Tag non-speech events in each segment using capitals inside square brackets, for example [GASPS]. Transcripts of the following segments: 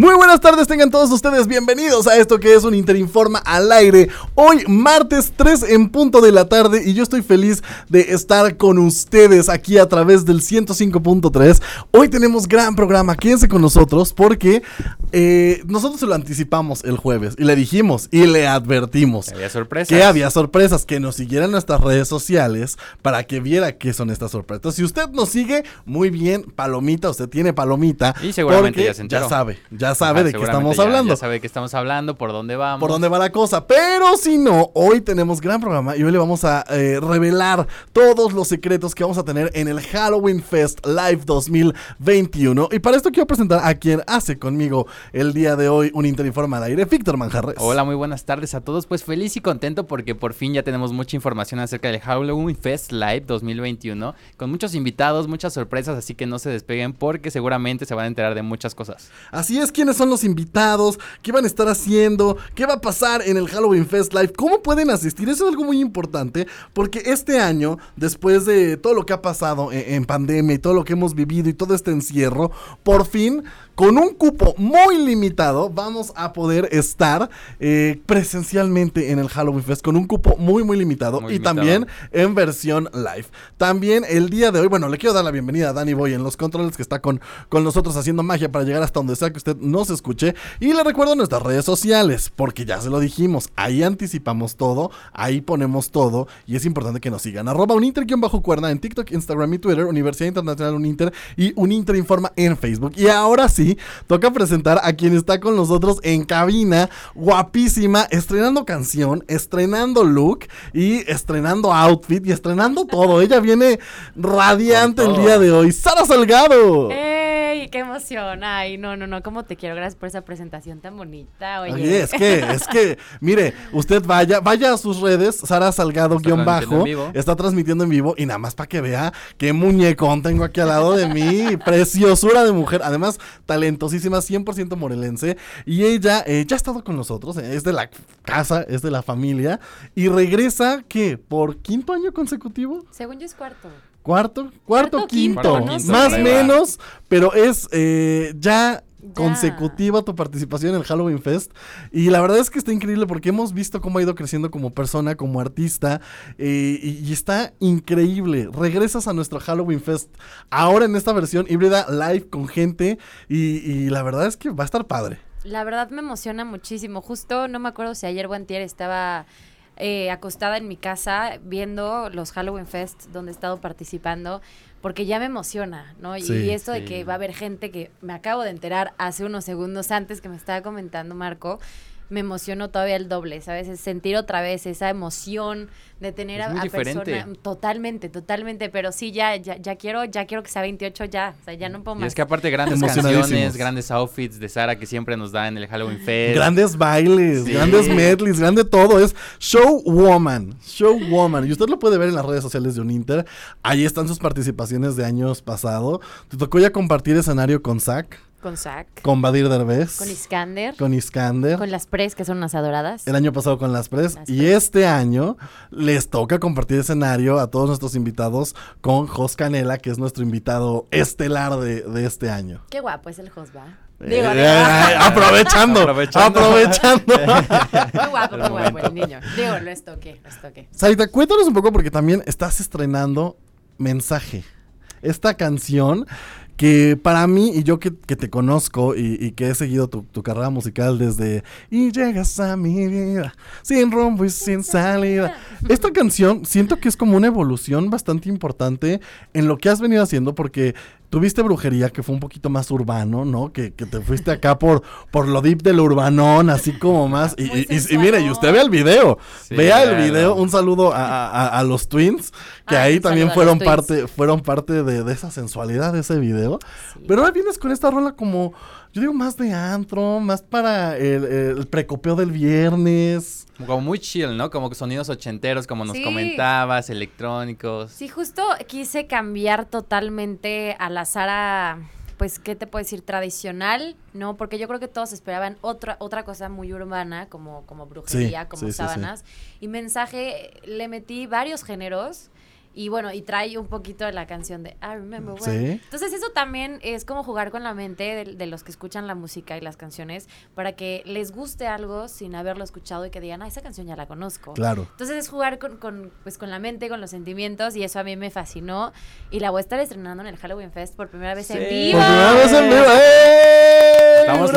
Muy buenas tardes, tengan todos ustedes bienvenidos a esto que es un Interinforma al aire. Hoy, martes 3 en punto de la tarde, y yo estoy feliz de estar con ustedes aquí a través del 105.3. Hoy tenemos gran programa, quédense con nosotros porque eh, nosotros se lo anticipamos el jueves y le dijimos y le advertimos Que había sorpresas. que había sorpresas, que nos siguiera en nuestras redes sociales para que viera qué son estas sorpresas. Si usted nos sigue, muy bien, palomita, usted tiene palomita. Y seguramente ya se enteró. sabe, ya sabe Ajá, de qué estamos ya- hablando. Ya sabe de qué estamos hablando, por dónde vamos. Por dónde va la cosa. Pero si no, hoy tenemos gran programa y hoy le vamos a eh, revelar todos los secretos que vamos a tener en el Halloween Fest Live 2021. Y para esto quiero presentar a quien hace conmigo el día de hoy un Interinforma al aire, Víctor Manjarres. Hola, muy buenas tardes a todos. Pues feliz y contento porque por fin ya tenemos mucha información acerca del Halloween Fest Live 2021. Con muchos invitados, muchas sorpresas, así que no se despeguen porque seguramente se van a enterar de muchas cosas. Así es, quiénes son los invitados, qué van a estar haciendo, qué va a pasar en el Halloween Fest Live, cómo pueden asistir. Eso es algo muy importante porque este año, después de todo lo que ha pasado en, en pandemia y todo lo que hemos vivido y todo este encierro, por fin, con un cupo muy limitado, vamos a poder estar eh, presencialmente en el Halloween Fest con un cupo muy, muy limitado Muy y limitado. también en versión live. También el día de hoy, bueno, le quiero dar la bienvenida a Danny Boy en los controles que está con, con nosotros haciendo magia para llegar hasta donde sea que usted nos escuche. Y le recuerdo nuestras redes sociales, porque ya se lo dijimos, ahí anticipamos todo, ahí ponemos todo y es importante que nos sigan. Arroba uninter-cuerda en TikTok, Instagram y Twitter, Universidad Internacional Uninter y Uninter Informa en Facebook. Y ahora sí, toca presentar a quien está con nosotros en cabina, guapísima, estrenando canción, estrenando look y estrenando outfit y estrenando todo. Ella viene radiante el día de hoy. Sara Salgado. ¡Ey! ¡Qué emoción! Ay, no, no, no, ¿cómo te quiero? Gracias por esa presentación tan bonita. Oye, Oye, es que, es que, mire, usted vaya, vaya a sus redes, Sara Salgado Está guion transmitiendo bajo, en vivo. está transmitiendo en vivo y nada más para que vea qué muñecón tengo aquí al lado de mí, preciosura de mujer, además talentosísima, 100% morelense y ella eh, ya ha estado con nosotros, eh, es de la casa, es de la familia y regresa, ¿qué? ¿Por quinto año consecutivo? Según yo es cuarto. Cuarto, cuarto, Cuarto, quinto, quinto, no sé. más menos, pero es eh, ya Ya. consecutiva tu participación en el Halloween Fest y la verdad es que está increíble porque hemos visto cómo ha ido creciendo como persona, como artista eh, y, y está increíble. Regresas a nuestro Halloween Fest ahora en esta versión híbrida live con gente y, y la verdad es que va a estar padre. La verdad me emociona muchísimo. Justo, no me acuerdo si ayer o antier estaba eh, acostada en mi casa viendo los Halloween Fest donde he estado participando, porque ya me emociona, ¿no? Y- Sí, y esto de sí. que va a haber gente que me acabo de enterar hace unos segundos antes que me estaba comentando Marco, me emocionó todavía el doble, ¿sabes? Es sentir otra vez esa emoción de tener Es a, a diferente. persona totalmente, totalmente, pero sí ya, ya ya quiero ya quiero que sea 28 ya, o sea, ya no puedo Y más. es que aparte grandes canciones, grandes outfits de Sara que siempre nos da en el Halloween [GASPS] Fest. Grandes bailes, Sí. grandes medleys, grande todo. Es Show Woman. Show Woman. Y usted lo puede ver en las redes sociales de Uninter. Ahí están sus participaciones de años pasado. Te tocó ya compartir escenario con Zack, con Zack, con Badir Derbez, con Iskander, con Iskander. con las Pres que son unas adoradas. El año pasado con las Pres. Las y Pres. este año les toca compartir escenario a todos nuestros invitados con Jos Canela, que es nuestro invitado estelar de, de este año. Qué guapo es el Josba. Eh, Digo, eh, digo, eh, [LAUGHS] aprovechando, aprovechando. Aprovechando. [LAUGHS] muy guapo, muy guapo el niño. Digo, lo estoqué, lo estoqué. Sarita, cuéntanos un poco porque también estás estrenando Mensaje. Esta canción que para mí, y yo que, que te conozco y, que he seguido tu, tu carrera musical desde Y llegas a mi vida, sin rumbo y sin salida. Esta canción siento que es como una evolución bastante importante en lo que has venido haciendo porque tuviste brujería que fue un poquito más urbano, ¿no? Que, que te fuiste acá por, por lo deep del urbanón, así como más. Y, y- y- y mire, y usted ve el video. Sí, Vea el claro. video. Un saludo a, a- los twins, que Ah, ahí también fueron parte, fueron parte de, de esa sensualidad de ese video. Sí. Pero ahora vienes con esta rola como, yo digo, más de antro, más para el, el precopeo del viernes. Como muy chill, ¿no? Como que sonidos ochenteros, como nos Sí. comentabas, electrónicos. Sí, justo quise cambiar totalmente a la Sara, pues, ¿qué te puedo decir? Tradicional, ¿no? Porque yo creo que todos esperaban otra, otra cosa muy urbana, como, como brujería, Sí, como sí, sí, sí. sábanas. Y mensaje, le metí varios géneros. Y bueno, y trae un poquito de la canción de I Remember When. Sí. Entonces eso también es como jugar con la mente de, de los que escuchan la música y las canciones para que les guste algo sin haberlo escuchado y que digan, ah, esa canción ya la conozco. Claro. Entonces es jugar con, con, pues, con la mente, con los sentimientos y eso a mí me fascinó. Y la voy a estar estrenando en el Halloween Fest por primera vez en vivo. Por primera vez en vivo. ¡Eh!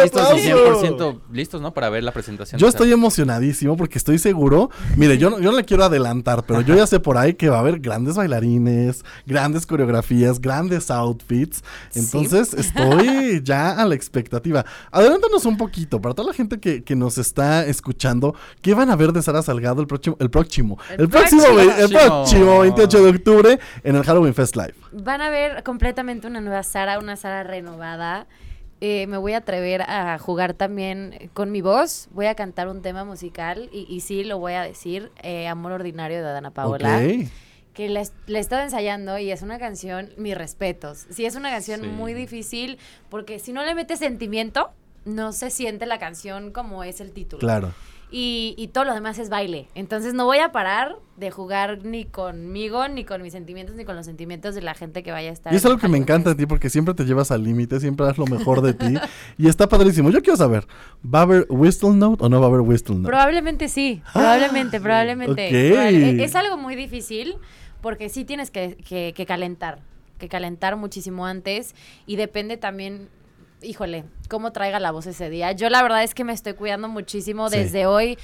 Estamos ¡Un listos y aplauso! 100% listos, ¿no? Para ver la presentación. Yo estoy emocionadísimo porque estoy seguro. Mire, yo no, yo no le quiero adelantar, pero yo ya sé por ahí que va a haber grandes bailarines, grandes coreografías, grandes outfits. Entonces estoy [LAUGHS] ya a la expectativa. Adelántanos un poquito para toda la gente que, que nos está escuchando. ¿Qué van a ver de Sara Salgado el próximo, el próximo, El el próximo, próximo. el próximo 28 de octubre en el Halloween Fest Live? Van a ver completamente una nueva Sara, una Sara renovada. Eh, me voy a atrever a jugar también con mi voz. Voy a cantar un tema musical y, y sí, lo voy a decir, eh, Amor Ordinario de Dana Paola. Ok. que la, la he estado ensayando y es una canción, mis respetos. Sí, es una canción Sí. muy difícil porque si no le metes sentimiento, no se siente la canción como es el título. Claro. Y, y todo lo demás es baile. Entonces no voy a parar de jugar ni conmigo, ni con mis sentimientos, ni con los sentimientos de la gente que vaya a estar. Y es algo que me encanta de ti porque siempre te llevas al límite, siempre das lo mejor de ti. [LAUGHS] y está padrísimo. Yo quiero saber, ¿va a haber Whistle Note o no va a haber Whistle Note? Probablemente sí, [GASPS] probablemente, probablemente. ok. Probable- Es algo muy difícil porque sí tienes que, que- que calentar, que calentar muchísimo antes y depende también, híjole, cómo traiga la voz ese día. Yo la verdad es que me estoy cuidando muchísimo Sí. desde hoy.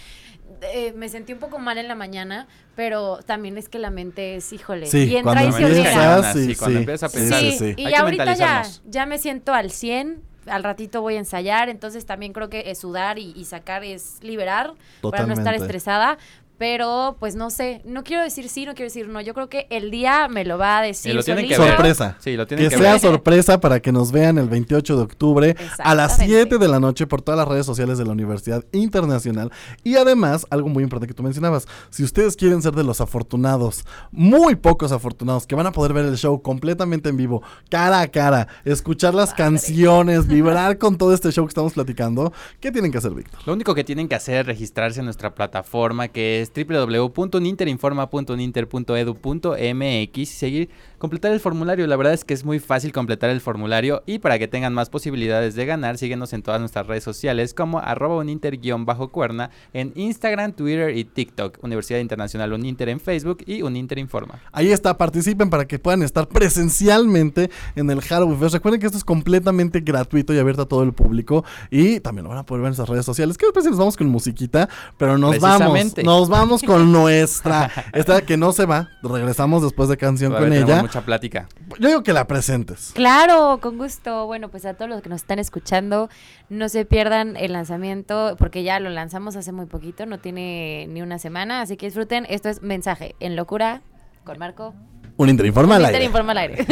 Eh, me sentí un poco mal en la mañana, pero también es que la mente es, híjole, Sí, bien cuando empiezas, sí, Sí, cuando sí. empiezas a Sí, pensar. sí, Sí, sí. y Hay ahorita ya, ya me siento al 100. Al ratito voy a ensayar, entonces también creo que es sudar y, y sacar es liberar para no estar estresada. Pero, pues no sé, no quiero decir sí, no quiero decir no. Yo creo que el día me lo va a decir. Y lo tienen que solito. ver. Sorpresa. Sí, lo tienen que que sea ver. sorpresa para que nos vean el 28 de octubre a las Exactamente. 7 de la noche por todas las redes sociales de la Universidad Internacional. Y además, algo muy importante que tú mencionabas, si ustedes quieren ser de los afortunados, muy pocos afortunados, que van a poder ver el show completamente en vivo, cara a cara, escuchar las canciones, [LAUGHS] vibrar con todo este show que estamos platicando, ¿qué tienen que hacer, Víctor? Lo único que tienen que hacer es registrarse en nuestra plataforma que es www.ninterinforma.ninter.edu.mx y seguir completar el formulario. La verdad es que es muy fácil completar el formulario y para que tengan más posibilidades de ganar, síguenos en todas nuestras redes sociales como arroba uninter-cuerna en Instagram, Twitter y TikTok. Universidad Internacional Uninter en Facebook y Uninter Informa. Ahí está, participen para que puedan estar presencialmente en el Halloween Fest. Recuerden que esto es completamente gratuito y abierto a todo el público. Y también lo van a poder ver en nuestras redes sociales. Que después nos vamos con musiquita, pero nos vamos. Nos vamos con [LAUGHS] nuestra. Esta que no se va. Regresamos después de canción Todavía con ella. mucha plática. Yo digo que la presentes. Claro, con gusto. Bueno, pues a todos los que nos están escuchando, no se pierdan el lanzamiento, porque ya lo lanzamos hace muy poquito, no tiene ni una semana, así que disfruten. Esto es Mensaje en Locura con Marco. Un Interinforma al aire. Informa al aire.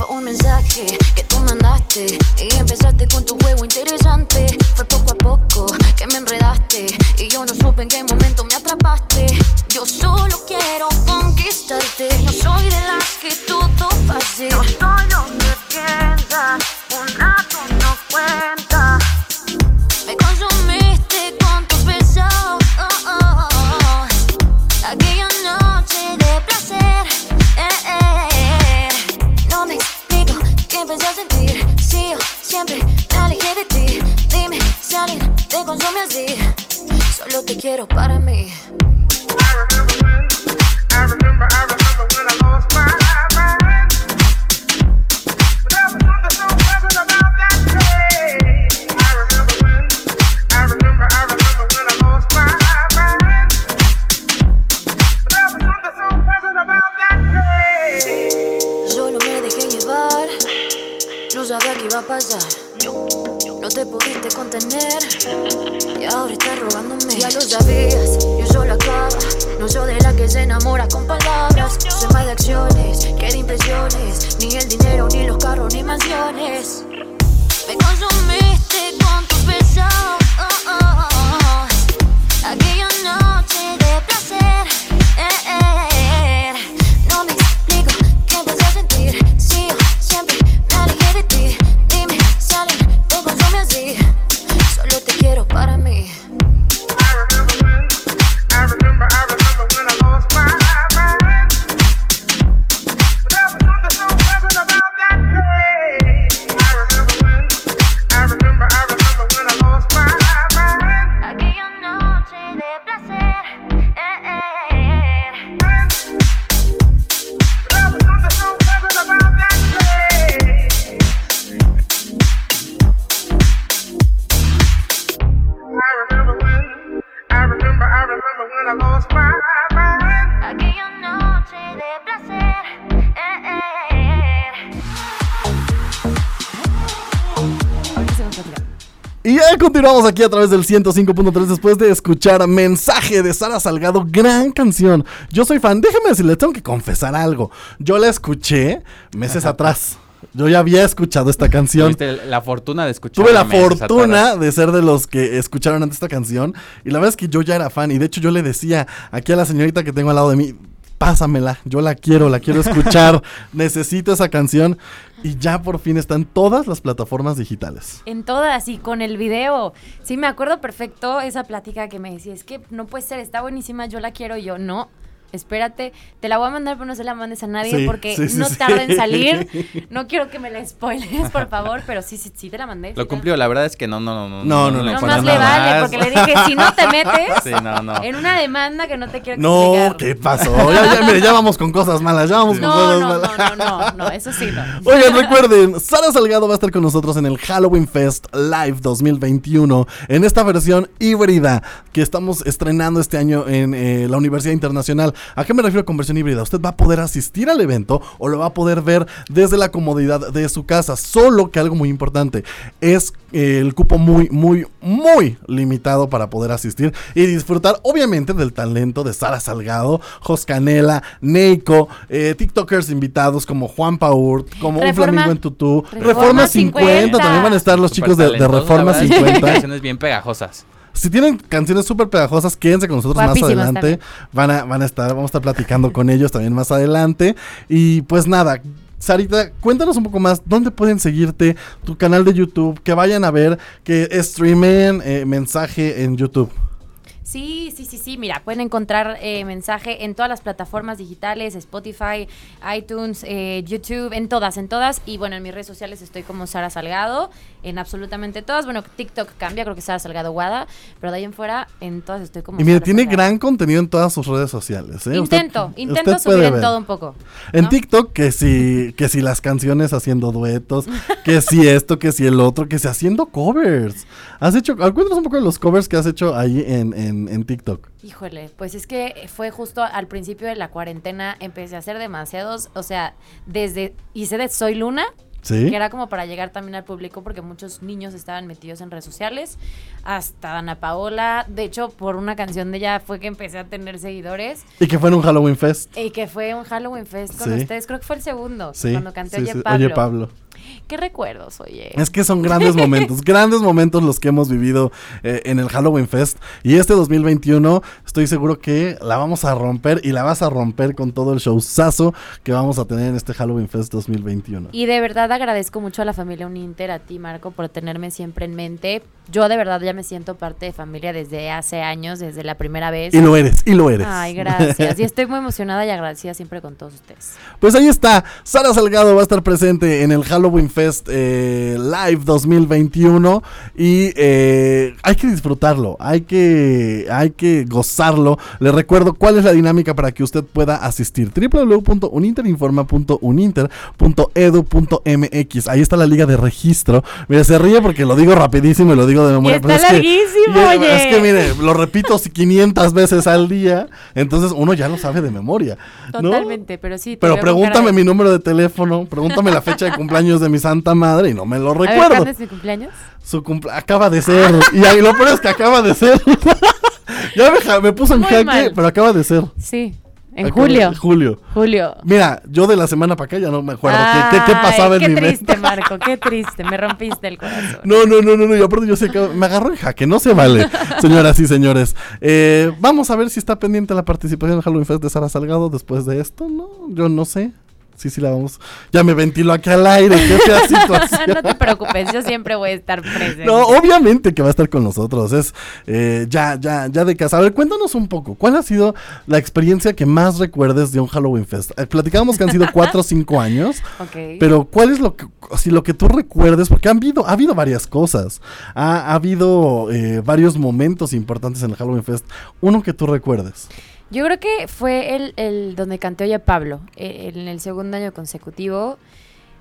Fue un mensaje que tú mandaste y empezaste con tu juego interesante. Fue poco a poco que me enredaste y yo no supe en qué momento me atrapaste. Yo solo quiero conquistarte. No soy de las que todo pase. No soy lo que piensas, un rato no cuenta. Siempre me alejé de ti. Dime si alguien te consume así. Solo te quiero para mí. El dinero, ni los carros, ni mansiones. Y ya continuamos aquí a través del 105.3 después de escuchar Mensaje de Sara Salgado, gran canción. Yo soy fan, déjeme decirle, tengo que confesar algo. Yo la escuché meses atrás. Yo ya había escuchado esta canción. Tuviste la fortuna de escuchar. Tuve la fortuna de ser de los que escucharon antes esta canción. Y la verdad es que yo ya era fan. Y de hecho yo le decía aquí a la señorita que tengo al lado de mí, pásamela, yo la quiero, la quiero escuchar. [LAUGHS] Necesito esa canción. Y ya por fin está en todas las plataformas digitales. En todas y con el video. Sí, me acuerdo perfecto esa plática que me decía, es que no puede ser, está buenísima, yo la quiero y yo, no. Espérate, te la voy a mandar, pero no se la mandes a nadie Sí, porque sí, sí, no sí. tarda en salir. [LAUGHS] No quiero que me la spoiles, por favor, pero sí, sí, sí te la mandé. Lo cumplió, la verdad es que no, no, no. No, no, no, para pones Nomás le vale, más. porque le dije, si no te metes [LAUGHS] Sí, no, no. en una demanda que no te quiero No, explicar. ¿qué pasó? Ya, ya, mire, ya vamos con cosas malas, ya vamos con No, cosas no, malas. no, no, no, no, eso sí no. [LAUGHS] Oigan, recuerden, Sara Salgado va a estar con nosotros en el Halloween Fest Live 2021, en esta versión híbrida que estamos estrenando este año en eh, la Universidad Internacional. ¿A qué me refiero con versión híbrida? Usted va a poder asistir al evento o lo va a poder ver desde la comodidad de su casa. Solo que algo muy importante es eh, el cupo muy, muy, muy limitado para poder asistir y disfrutar, obviamente, del talento de Sara Salgado, Jos Canela, Neiko, eh, TikTokers invitados como Juan Paur, como un flamingo en tutú, Reforma, Reforma 50. 50. También van a estar los chicos de, de Reforma la verdad, 50. Canciones bien pegajosas. Si tienen canciones súper pegajosas, quédense con nosotros Guapísimas más adelante. Van a, van a estar, vamos a estar platicando con ellos también más adelante. Y pues nada. Sarita, cuéntanos un poco más, ¿dónde pueden seguirte? Tu canal de YouTube, que vayan a ver, que streamen eh, mensaje en YouTube. Sí, sí, sí, sí. Mira, pueden encontrar eh, mensaje en todas las plataformas digitales, Spotify, iTunes, eh, YouTube, en todas, en todas. Y bueno, en mis redes sociales estoy como Sara Salgado, en absolutamente todas. Bueno, TikTok cambia, creo que Sara Salgado Guada, pero de ahí en fuera, en todas estoy como Y mire, Sara tiene Salgado. gran contenido en todas sus redes sociales. ¿eh? Usted- Intento, intento usted subir en todo un poco. En. TikTok, que si, que si las canciones haciendo duetos, [LAUGHS] que si esto, que si el otro, que si haciendo covers. Has hecho, cuéntanos un poco de los covers que has hecho ahí en, en, en TikTok. Híjole, pues es que fue justo al principio de la cuarentena, empecé a hacer demasiados, o sea, desde, hice de Soy Luna, ¿Sí? que era como para llegar también al público porque muchos niños estaban metidos en redes sociales, hasta Ana Paola, de hecho por una canción de ella fue que empecé a tener seguidores Y que fue en un Halloween Fest. y que fue un Halloween Fest con Sí. ustedes, creo que fue el segundo, Sí. cuando canté Oye, sí. Pablo. Oye, Pablo. Qué recuerdos, oye. Es que son grandes momentos, [LAUGHS] grandes momentos los que hemos vivido eh, en el Halloween Fest. Y este 2021 estoy seguro que la vamos a romper y la vas a romper con todo el showzazo que vamos a tener en este Halloween Fest 2021. Y de verdad agradezco mucho a la familia Uninter, a ti Marco, por tenerme siempre en mente. Yo de verdad ya me siento parte de familia desde hace años, desde la primera vez. Y lo eres, y lo eres. Ay, gracias. Y [LAUGHS] estoy muy emocionada y agradecida siempre con todos ustedes. Pues ahí está, Sara Salgado va a estar presente en el Halloween Fest eh, Live 2021 y eh, hay que disfrutarlo, hay que, hay que gozarlo. Les recuerdo cuál es la dinámica para que usted pueda asistir. www.uninterinforma.uninter.edu.mx Ahí está la liga de registro. Mira, se ríe porque lo digo rapidísimo y lo digo de memoria. está pero es que- larguísimo, eh, oye. Es que mire, lo repito [LAUGHS] 500 veces al día, entonces uno ya lo sabe de memoria. ¿no? Totalmente, pero sí. te Pero pregúntame mi número de teléfono, pregúntame la fecha de [LAUGHS] cumpleaños cumpleaños de mi santa madre y no me lo recuerdo. ¿cuándo es mi cumpleaños? Su cumple acaba de ser. y ahí lo peor es que acaba de ser. [LAUGHS] ya me, puso en jaque, mal. pero acaba de ser. Sí, en Acaba- julio. Julio. Julio. Mira, yo de la semana para acá ya no me acuerdo qué, qué- qué pasaba en qué mi mente. triste, Marco, qué triste. Me rompiste el corazón. No, no, no, no, no. Y aparte yo sé que me agarró en jaque. No se vale, [LAUGHS] señoras y señores. Eh, vamos a ver si está pendiente la participación en Halloween Fest de Sara Salgado después de esto. No, yo no sé. Sí, sí, la vamos. Ya me ventilo aquí al aire. Qué fea [LAUGHS] situación. no te preocupes, yo siempre voy a estar presente. No, obviamente que va a estar con nosotros. Es eh, ya, ya, ya de casa. A ver, cuéntanos un poco. ¿Cuál ha sido la experiencia que más recuerdes de un Halloween Fest? Eh, platicábamos que han sido cuatro o cinco años. Ok. Pero ¿cuál es lo que, si lo que tú recuerdes? Porque han habido, ha habido varias cosas. Ha, ha habido eh, varios momentos importantes en el Halloween Fest. Uno que tú recuerdes. Yo creo que fue el, el donde canté Oye Pablo, eh, en el segundo año consecutivo.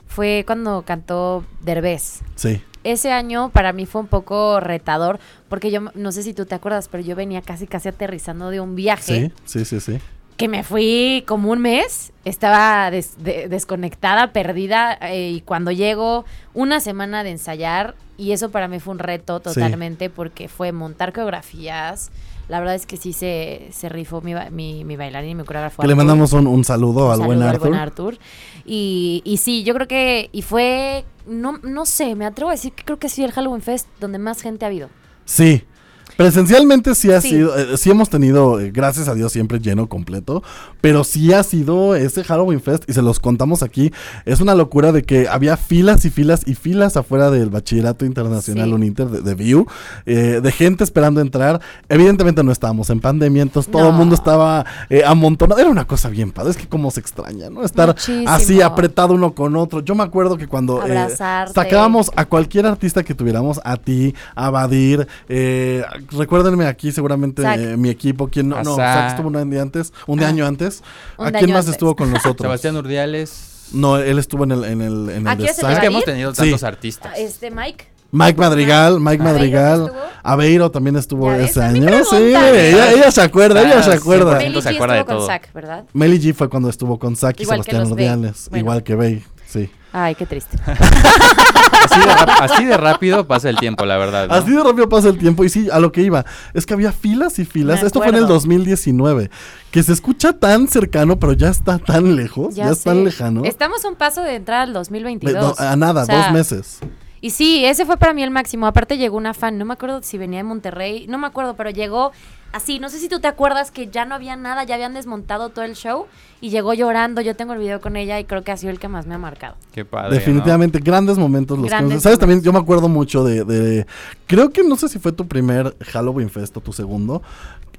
Fue cuando cantó Derbez. Sí. Ese año para mí fue un poco retador, porque yo no sé si tú te acuerdas, pero yo venía casi casi aterrizando de un viaje Sí, sí, sí, sí. que me fui como un mes, estaba des- de- desconectada, perdida, eh, y cuando llego una semana de ensayar, y eso para mí fue un reto Sí. totalmente, porque fue montar coreografías, la verdad es que sí se, se rifó mi, mi, mi bailarín y mi coreógrafo. Que le mandamos un, un saludo Un al buen Arthur. Artur. Y, y sí, yo creo que, y fue, no, no sé, me atrevo a decir que creo que sí el Halloween Fest donde más gente ha habido. Sí. Presencialmente sí ha Sí. sido, eh, sí hemos tenido, eh, gracias a Dios, siempre lleno completo, pero sí ha sido ese Halloween Fest, y se los contamos aquí, es una locura de que había filas y filas y filas afuera del Bachillerato Internacional Sí. Uninter de, de View, eh, de gente esperando entrar. Evidentemente no estábamos en pandemia, entonces todo el No. mundo estaba eh, amontonado. Era una cosa bien padre, es que cómo se extraña, ¿no? Estar Muchísimo. así apretado uno con otro. Yo me acuerdo que cuando sacábamos a cualquier artista que tuviéramos, a ti, a Badir, eh, recuérdenme aquí seguramente eh, mi equipo, quien no, no, Zac. Zac estuvo un día antes, un día Ah. año antes. Un ¿A año quién más antes. estuvo con nosotros? Sebastián Urdiales. No, él estuvo en el, en el, en el ¿Aquí de es que hemos tenido Sí. tantos artistas. Este Mike. Mike Madrigal, Mike Ah. Madrigal, ¿Aveiro también estuvo ves, ese año. Sí, ella, ella se acuerda, ella se Ah, acuerda. 100% Meli se G acuerda de estuvo con todo. ¿verdad? Meli G fue cuando estuvo con Zack y Igual Sebastián. Urdiales, Bueno. igual que Bey, sí. Ay, qué triste. [LAUGHS] Así de, así de rápido pasa el tiempo, la verdad. ¿no? Así de rápido pasa el tiempo. Y sí, a lo que iba. Es que había filas y filas. Me Esto fue en el acuerdo. 2019. Que se escucha tan cercano, pero ya está tan lejos. Ya, es sé. tan lejano. Estamos a un paso de entrar al Ve- 2022. no, a nada, O sea, dos meses. Y sí, ese fue para mí el máximo. Aparte llegó una fan, no me acuerdo si venía de Monterrey, no me acuerdo, pero llegó así. No sé si tú te acuerdas que ya no había nada, ya habían desmontado todo el show y llegó llorando. Yo tengo el video con ella y creo que ha sido el que más me ha marcado. Qué padre. ¿no? Definitivamente, grandes momentos los Grandes conoces. ¿Sabes? momentos. También yo me acuerdo mucho de, de- Creo que no sé si fue tu primer Halloween Fest o tu segundo.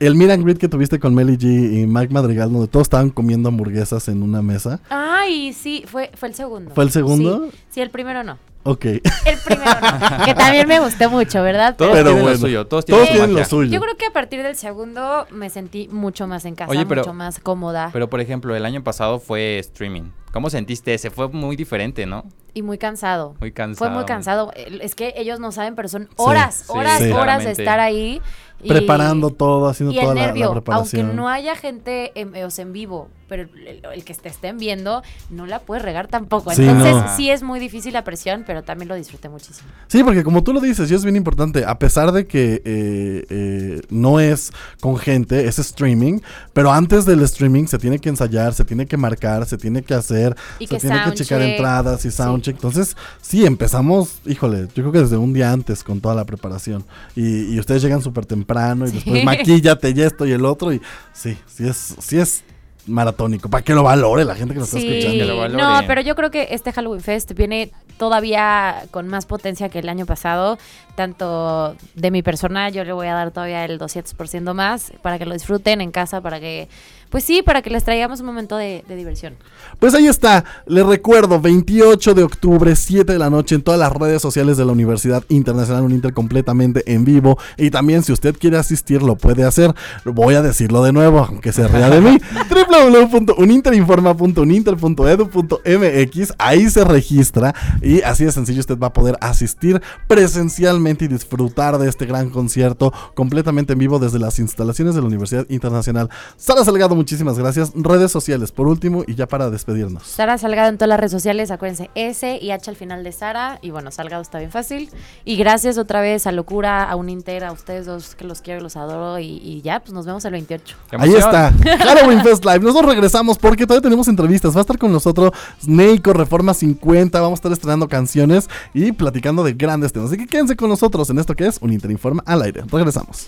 El meet and greet que tuviste con Melly G y Mike Madrigal, donde todos estaban comiendo hamburguesas en una mesa. Ay, sí, fue, fue el segundo. ¿Fue el segundo? Sí, sí, el primero no. Ok. El primero no. [LAUGHS] que también me gustó mucho, ¿verdad? Todos Pero tienen bueno, lo suyo. Todos Todos tienen, su tienen lo suyo. Yo creo que a partir del segundo me sentí mucho más en casa, Oye, pero- mucho más cómoda Pero por ejemplo, el año pasado fue streaming. ¿Cómo sentiste ese? Fue muy diferente, ¿no? Y muy cansado. Muy cansado. Fue muy cansado. El- Es que ellos no saben, pero son horas, sí, horas, sí. horas de estar ahí. y- Preparando todo, haciendo y el toda la- la, nervio, preparación. aunque no haya gente en, sea, en vivo, pero el, el que te estén viendo, no la puedes regar tampoco. Sí, Entonces, no. sí es muy difícil la presión, pero también lo disfruté muchísimo. Sí, porque como tú lo dices, y es bien importante, a pesar de que eh, eh, no es con gente, es streaming, pero antes del streaming se tiene que ensayar, se tiene que marcar, se tiene que hacer, Y se que tiene que checar entradas y soundcheck. Entonces, sí, empezamos, híjole, yo creo que desde un día antes con toda la preparación. Y, y ustedes llegan súper temprano y Sí. después [LAUGHS] maquíllate y esto y el otro. Y sí, sí es, sí es maratónico, para que lo valore la gente que lo está escuchando. Que lo valore. no, pero yo creo que este Halloween Fest viene todavía con más potencia que el año pasado. Tanto de mi persona, yo le voy a dar todavía el 200% más para que lo disfruten en casa, para que, pues sí, para que les traigamos un momento de, de diversión. Pues ahí está, les recuerdo, 28 de octubre, 7 de la noche, en todas las redes sociales de la Universidad Internacional Uninter completamente en vivo. Y también si usted quiere asistir, lo puede hacer. Voy a decirlo de nuevo, aunque se ría de mí. [LAUGHS] www.uninterinforma.uninter.edu.mx Ahí se registra y así de sencillo usted va a poder asistir presencialmente y disfrutar de este gran concierto completamente en vivo desde las instalaciones de la Universidad Internacional Sara Salgado muchísimas gracias. Redes sociales, por último, y ya para despedirnos. Sara Salgado en todas las redes sociales, acuérdense, S y H al final de Sara. Y bueno, Salgado está bien fácil. Y gracias otra vez a Locura, a Uninter, a ustedes dos que los quiero y los adoro. Y, y ya, pues nos vemos el 28. ¡Qué Ahí está, [LAUGHS] Halloween Fest Live. Nosotros regresamos porque todavía tenemos entrevistas. Va a estar con nosotros Neiko Reforma 50. Vamos a estar estrenando canciones y platicando de grandes temas. Así que quédense con nosotros en esto que es un Interinforma al aire. Regresamos.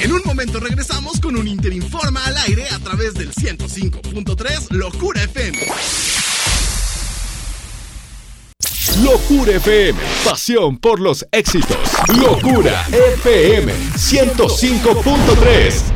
En un momento regresamos con un Interinforma al aire a través del 105.3 Locura FM. Locura FM, pasión por los éxitos. Locura FM 105.3.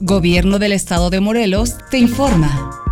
Gobierno del Estado de Morelos te informa.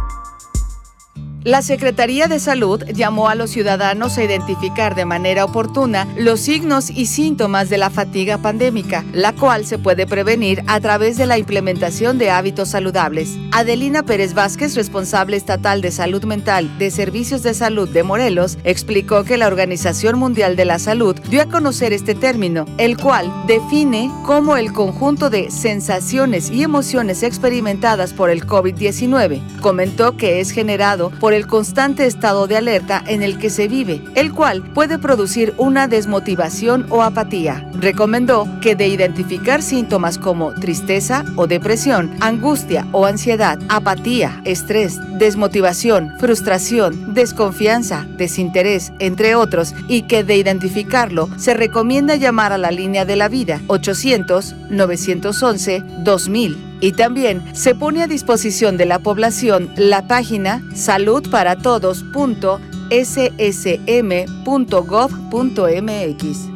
La Secretaría de Salud llamó a los ciudadanos a identificar de manera oportuna los signos y síntomas de la fatiga pandémica, la cual se puede prevenir a través de la implementación de hábitos saludables. Adelina Pérez Vázquez, responsable estatal de salud mental de Servicios de Salud de Morelos, explicó que la Organización Mundial de la Salud dio a conocer este término, el cual define como el conjunto de sensaciones y emociones experimentadas por el COVID-19. Comentó que es generado por el constante estado de alerta en el que se vive, el cual puede producir una desmotivación o apatía. Recomendó que de identificar síntomas como tristeza o depresión, angustia o ansiedad, apatía, estrés, desmotivación, frustración, desconfianza, desinterés, entre otros, y que de identificarlo se recomienda llamar a la línea de la vida 800-911-2000 y también se pone a disposición de la población la página saludparatodos.ssm.gov.mx.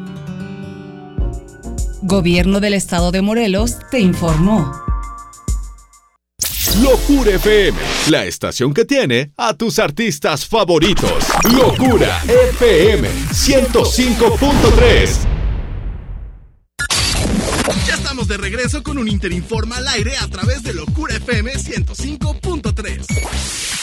Gobierno del Estado de Morelos te informó. Locura FM, la estación que tiene a tus artistas favoritos. Locura FM 105.3. Ya estamos de regreso con un Interinforma al aire a través de Locura FM 105.3.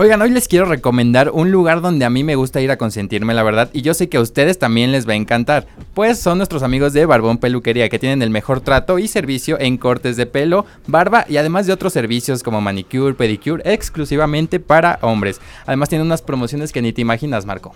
Oigan, hoy les quiero recomendar un lugar donde a mí me gusta ir a consentirme, la verdad, y yo sé que a ustedes también les va a encantar. Pues son nuestros amigos de Barbón Peluquería, que tienen el mejor trato y servicio en cortes de pelo, barba y además de otros servicios como manicure, pedicure, exclusivamente para hombres. Además tienen unas promociones que ni te imaginas, Marco.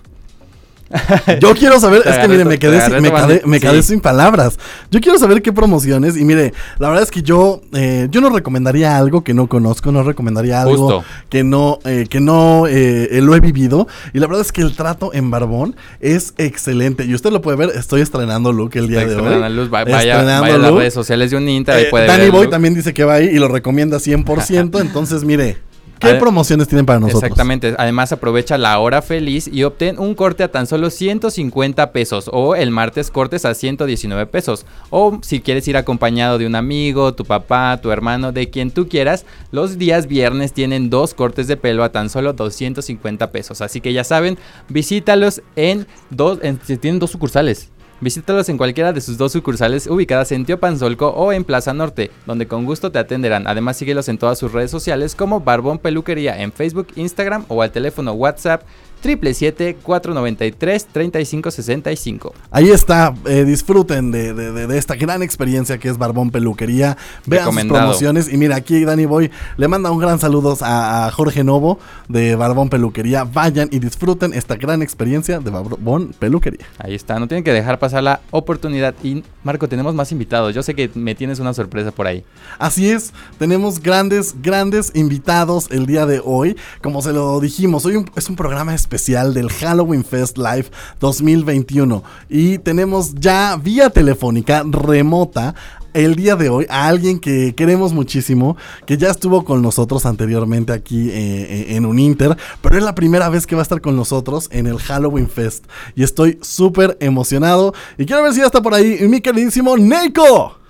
[LAUGHS] Yo quiero saber, es que mire, me quedé, sin, me quedé, me quedé sí. sin palabras. Yo quiero saber qué promociones. Y mire, la verdad es que yo, eh, yo no recomendaría algo que no conozco, no recomendaría algo Justo. que no, eh, que no eh, lo he vivido. Y la verdad es que el trato en Barbón es excelente. Y usted lo puede ver, estoy estrenando look el día de hoy. Estrenando luz, va- vaya, Estrenando vaya a las redes sociales de un Inter, ahí Eh, puede Danny ver. Boy look. también dice que va ahí y lo recomienda 100%. [LAUGHS] entonces, mire, ¿qué promociones tienen para nosotros? Exactamente. Además aprovecha la hora feliz y obtén un corte a tan solo 150 pesos o el martes cortes a 119 pesos. O si quieres ir acompañado de un amigo, tu papá, tu hermano, de quien tú quieras, los días viernes tienen dos cortes de pelo a tan solo 250 pesos. Así que ya saben, visítalos en dos, en- tienen dos sucursales. Visítalos en cualquiera de sus dos sucursales ubicadas en Teopanzolco o en Plaza Norte, donde con gusto te atenderán. Además, síguelos en todas sus redes sociales como Barbón Peluquería en Facebook, Instagram o al teléfono WhatsApp 777-493-3565. Ahí está, eh, disfruten de, de- de- de esta gran experiencia que es Barbón Peluquería. Vean sus promociones. Y mira, aquí Danny Boy le manda un gran saludo a, a Jorge Novo de Barbón Peluquería. Vayan y disfruten esta gran experiencia de Barbón Peluquería. Ahí está, no tienen que dejar pasar la oportunidad. Y Marco, tenemos más invitados. Yo sé que me tienes una sorpresa por ahí. Así es, tenemos grandes, grandes invitados el día de hoy. Como se lo dijimos, hoy un- es un programa especial del Halloween Fest Live 2021. Y tenemos ya vía telefónica remota el día de hoy a alguien que queremos muchísimo, que ya estuvo con nosotros anteriormente aquí eh, eh, en un Inter, pero es la primera vez que va a estar con nosotros en el Halloween Fest. Y estoy súper emocionado. Y quiero ver si ya está por ahí mi queridísimo Neiko.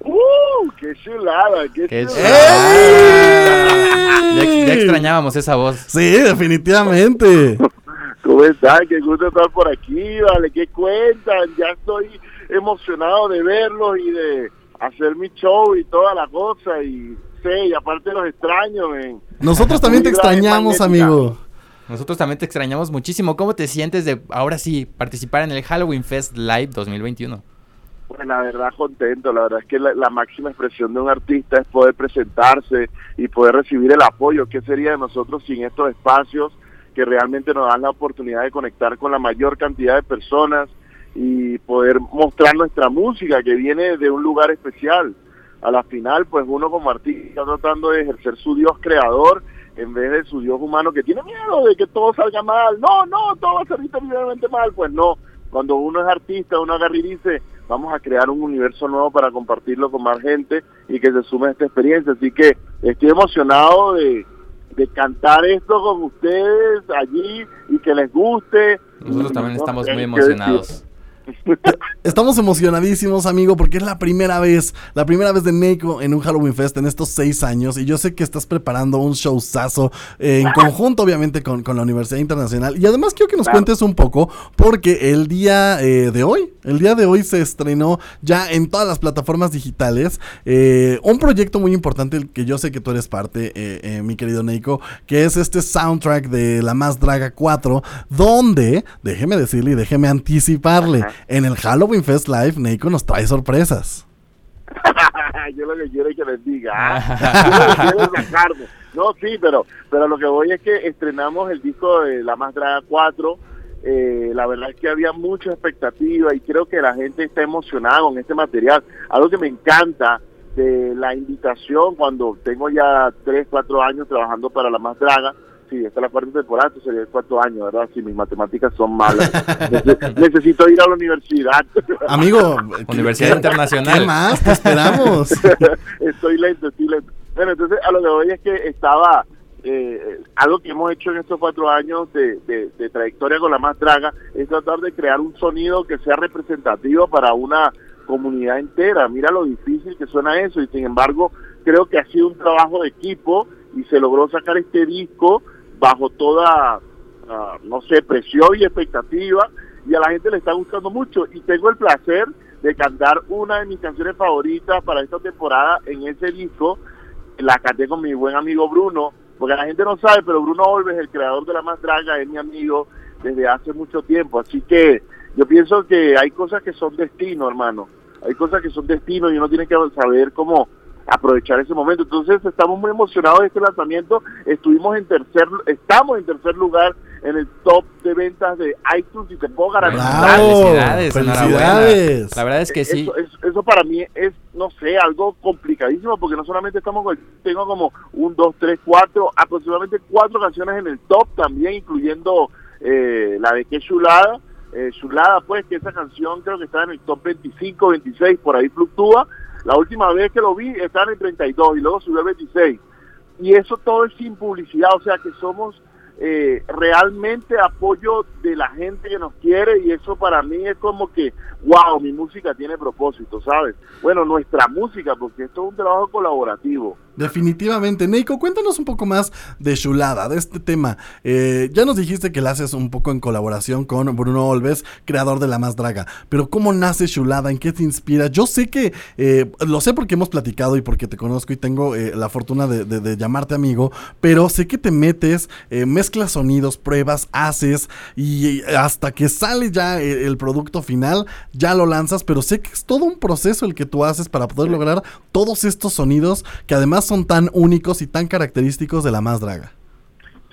¡Uh! ¡Qué chulada! ¡Qué, Qué chulada! Ya, ya extrañábamos esa voz. Sí, definitivamente. ¿Cómo están? Qué gusto estar por aquí, vale. ¿Qué cuentan? Ya estoy emocionado de verlos y de hacer mi show y toda la cosa. Y sé, y aparte los extraño, men. Nosotros también te extrañamos, amigo. Nosotros también te extrañamos muchísimo. ¿Cómo te sientes de ahora sí participar en el Halloween Fest Live 2021? Pues la verdad contento, la verdad es que la, máxima expresión de un artista es poder presentarse y poder recibir el apoyo. ¿Qué sería de nosotros sin estos espacios que realmente nos dan la oportunidad de conectar con la mayor cantidad de personas y poder mostrar nuestra música que viene de un lugar especial? A la final, pues uno como artista está tratando de ejercer su Dios creador en vez de su Dios humano que tiene miedo de que todo salga mal. No, no, todo va a salir terriblemente mal. Pues no, cuando uno es artista, uno agarra y dice, vamos a crear un universo nuevo para compartirlo con más gente y que se sume a esta experiencia. Así que estoy emocionado de, de cantar esto con ustedes allí y que les guste. Nosotros también estamos muy emocionados. Estamos emocionadísimos, amigo, porque es la primera vez, la primera vez de Neiko en un Halloween Fest en estos seis años. Y yo sé que estás preparando un showzazo eh, en conjunto, obviamente, con, con la Universidad Internacional. Y además quiero que nos Claro. cuentes un poco, porque el día eh, de hoy, el día de hoy se estrenó ya en todas las plataformas digitales eh, un proyecto muy importante que yo sé que tú eres parte, eh, eh, mi querido Neiko, que es este soundtrack de La Más Draga 4, donde, déjeme decirle y déjeme anticiparle, en el Halloween Fest Live, Neiko nos trae sorpresas. [LAUGHS] yo lo que quiero es que les diga. ¿ah? [LAUGHS] Yo lo que quiero es sacarme. No, sí, pero, pero lo que voy es que estrenamos el disco de La Más Draga 4. Eh, la verdad es que había mucha expectativa y creo que la gente está emocionada con este material. Algo que me encanta de la invitación cuando tengo ya 3, 4 años trabajando para La Más Draga. Sí, esta es la cuarta temporada, esto sería el cuarto año, ¿verdad? Si mis matemáticas son malas. [LAUGHS] Nece- Necesito ir a la universidad. [LAUGHS] Amigo, Universidad Internacional. ¿Qué más? Te esperamos. [LAUGHS] estoy lento, estoy lento. Bueno, entonces a lo que voy es que estaba eh, algo que hemos hecho en estos cuatro años de, de- de trayectoria con la más draga es tratar de crear un sonido que sea representativo para una comunidad entera. Mira lo difícil que suena eso y sin embargo creo que ha sido un trabajo de equipo y se logró sacar este disco bajo toda, ah, no sé, presión y expectativa y a la gente le está gustando mucho y tengo el placer de cantar una de mis canciones favoritas para esta temporada en ese disco. La canté con mi buen amigo Bruno, porque la gente no sabe, pero Bruno Olves, el creador de La Más Draga, es mi amigo desde hace mucho tiempo. Así que yo pienso que hay cosas que son destino, hermano. Hay cosas que son destino y uno tiene que saber cómo aprovechar ese momento. Entonces estamos muy emocionados de este lanzamiento. Estuvimos en tercer, estamos en tercer lugar en el top de ventas de iTunes y te puedo garantizar. Felicidades, felicidades. La verdad es que sí. Eso, eso- eso para mí es, no sé, algo complicadísimo porque no solamente estamos con, tengo como un, dos, tres, cuatro, aproximadamente cuatro canciones en el top también, incluyendo eh, la de Que Chulada. Eh, Chulada, pues, que esa canción creo que está en el top 25, 26, por ahí fluctúa. La última vez que lo vi estaba en el 32 y luego subió al 26. Y eso todo es sin publicidad, o sea que somos eh, realmente apoyo de la gente que nos quiere y eso para mí es como que, wow, mi música tiene propósito, ¿sabes? Bueno, nuestra música, porque esto es un trabajo colaborativo, Definitivamente. Neiko, cuéntanos un poco más de Chulada, de este tema. Eh, ya nos dijiste que la haces un poco en colaboración con Bruno Olves, creador de La Más Draga. Pero ¿cómo nace Chulada? ¿En qué te inspira? Yo sé que, eh, lo sé porque hemos platicado y porque te conozco y tengo eh, la fortuna de, de- llamarte amigo, pero sé que te metes, eh, mezclas sonidos, pruebas, haces y hasta que sale ya el, el producto final, ya lo lanzas, pero sé que es todo un proceso el que tú haces para poder lograr todos estos sonidos que además son tan únicos y tan característicos de la más draga.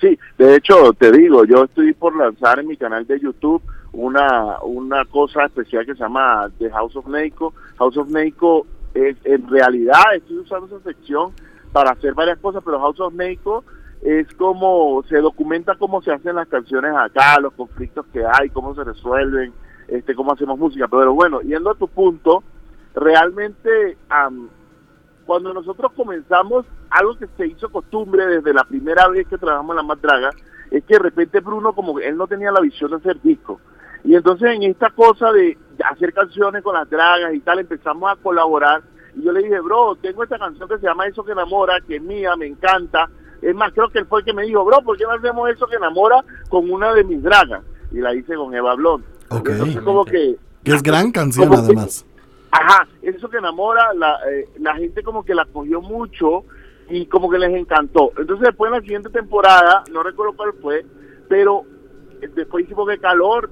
Sí, de hecho, te digo, yo estoy por lanzar en mi canal de YouTube una, una cosa especial que se llama The House of Neiko. House of Neiko, es, en realidad estoy usando esa sección para hacer varias cosas, pero House of Neiko es como, se documenta cómo se hacen las canciones acá, los conflictos que hay, cómo se resuelven, este cómo hacemos música. Pero bueno, yendo a tu punto, realmente am, cuando nosotros comenzamos, algo que se hizo costumbre desde la primera vez que trabajamos en La Más Draga, es que de repente Bruno, como él no tenía la visión de hacer disco. Y entonces en esta cosa de hacer canciones con las dragas y tal, empezamos a colaborar. Y yo le dije, bro, tengo esta canción que se llama Eso que enamora, que es mía, me encanta. Es más, creo que él fue el que me dijo, bro, ¿por qué no hacemos Eso que enamora con una de mis dragas? Y la hice con Eva Blon. Ok. Entonces como que Que es gran canción Como que- además. Ajá, eso que enamora, la, eh, la gente como que la cogió mucho y como que les encantó. Entonces después en la siguiente temporada, no recuerdo cuál fue, pero eh, después hicimos que calor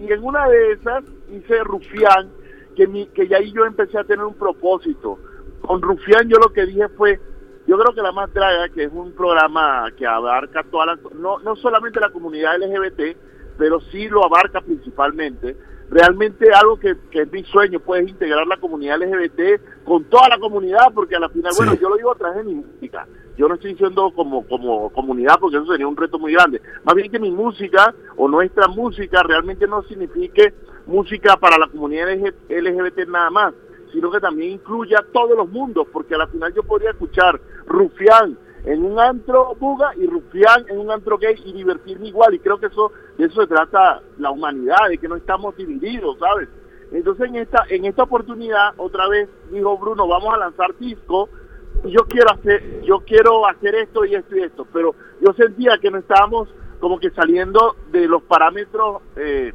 y en una de esas hice Rufián, que, mi, que ya ahí yo empecé a tener un propósito. Con Rufián yo lo que dije fue, yo creo que La Más Draga, que es un programa que abarca toda la, no, no solamente la comunidad LGBT, pero sí lo abarca principalmente. Realmente algo que, que es mi sueño, pues integrar la comunidad LGBT con toda la comunidad, porque a la final, bueno, yo lo digo a través de mi música. Yo no estoy diciendo como, como comunidad, porque eso sería un reto muy grande. Más bien que mi música o nuestra música realmente no signifique música para la comunidad LGBT nada más, sino que también incluya todos los mundos, porque a la final yo podría escuchar Rufián en un antro buga y Rufián en un antro gay y divertirme igual. Y creo que eso de eso se trata la humanidad, de que no estamos divididos, ¿sabes? Entonces en esta en esta oportunidad otra vez dijo Bruno, vamos a lanzar disco yo quiero hacer yo quiero hacer esto y esto y esto, pero yo sentía que no estábamos como que saliendo de los parámetros eh,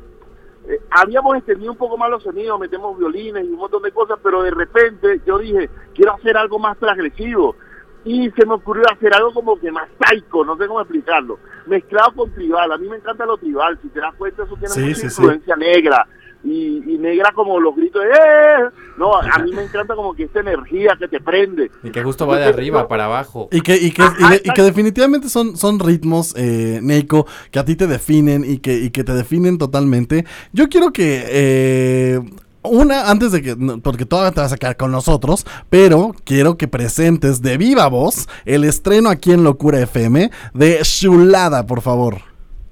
eh, habíamos extendido un poco más los sonidos, metemos violines y un montón de cosas, pero de repente yo dije, quiero hacer algo más transgresivo. Y se me ocurrió hacer algo como que más psycho, no sé cómo explicarlo, mezclado con tribal. A mí me encanta lo tribal, si te das cuenta, eso tiene Sí, mucha sí, sí. influencia negra. Y, y negra como los gritos de ¡eh! No, a mí me encanta como que esta energía que te prende. Y que justo va de arriba para abajo. Y que, y que, y de- y que definitivamente son, son ritmos, eh, Neiko, que a ti te definen y que, y que te definen totalmente. Yo quiero que, eh, una, antes de que, porque todavía te vas a quedar con nosotros, pero quiero que presentes de viva voz el estreno aquí en Locura FM de Chulada, por favor.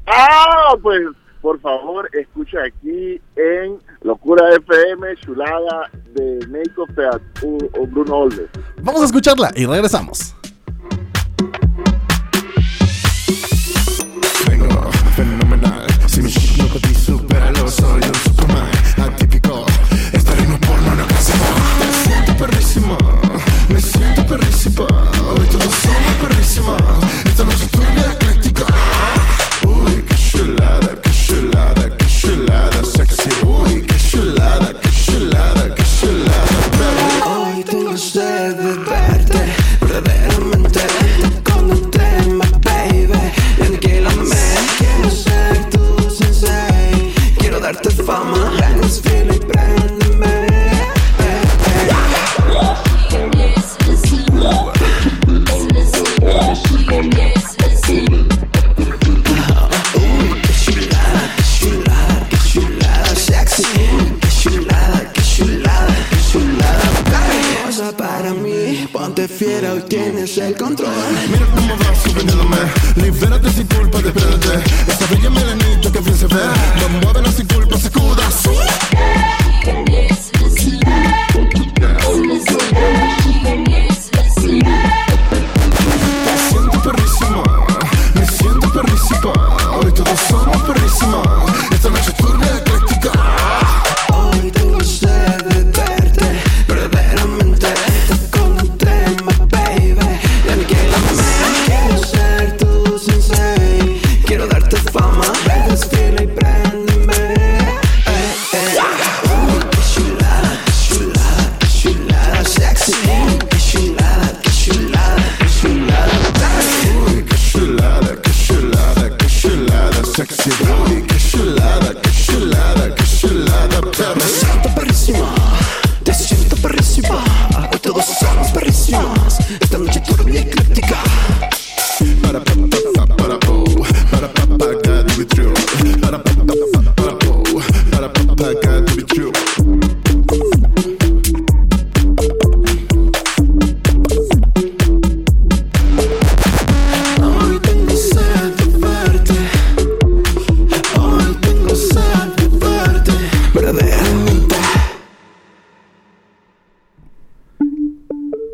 Ah, pues por favor, escucha aquí en Locura FM, chulada de Feat o, o Bruno Olves. Vamos a escucharla y regresamos. Vengo fenomenal. Si mi shit no ti, supéralo. Soy un superman atípico. Este ritmo porno no clásico. Me siento perrísimo. Me siento perrísimo. Hoy todos somos perrísimos.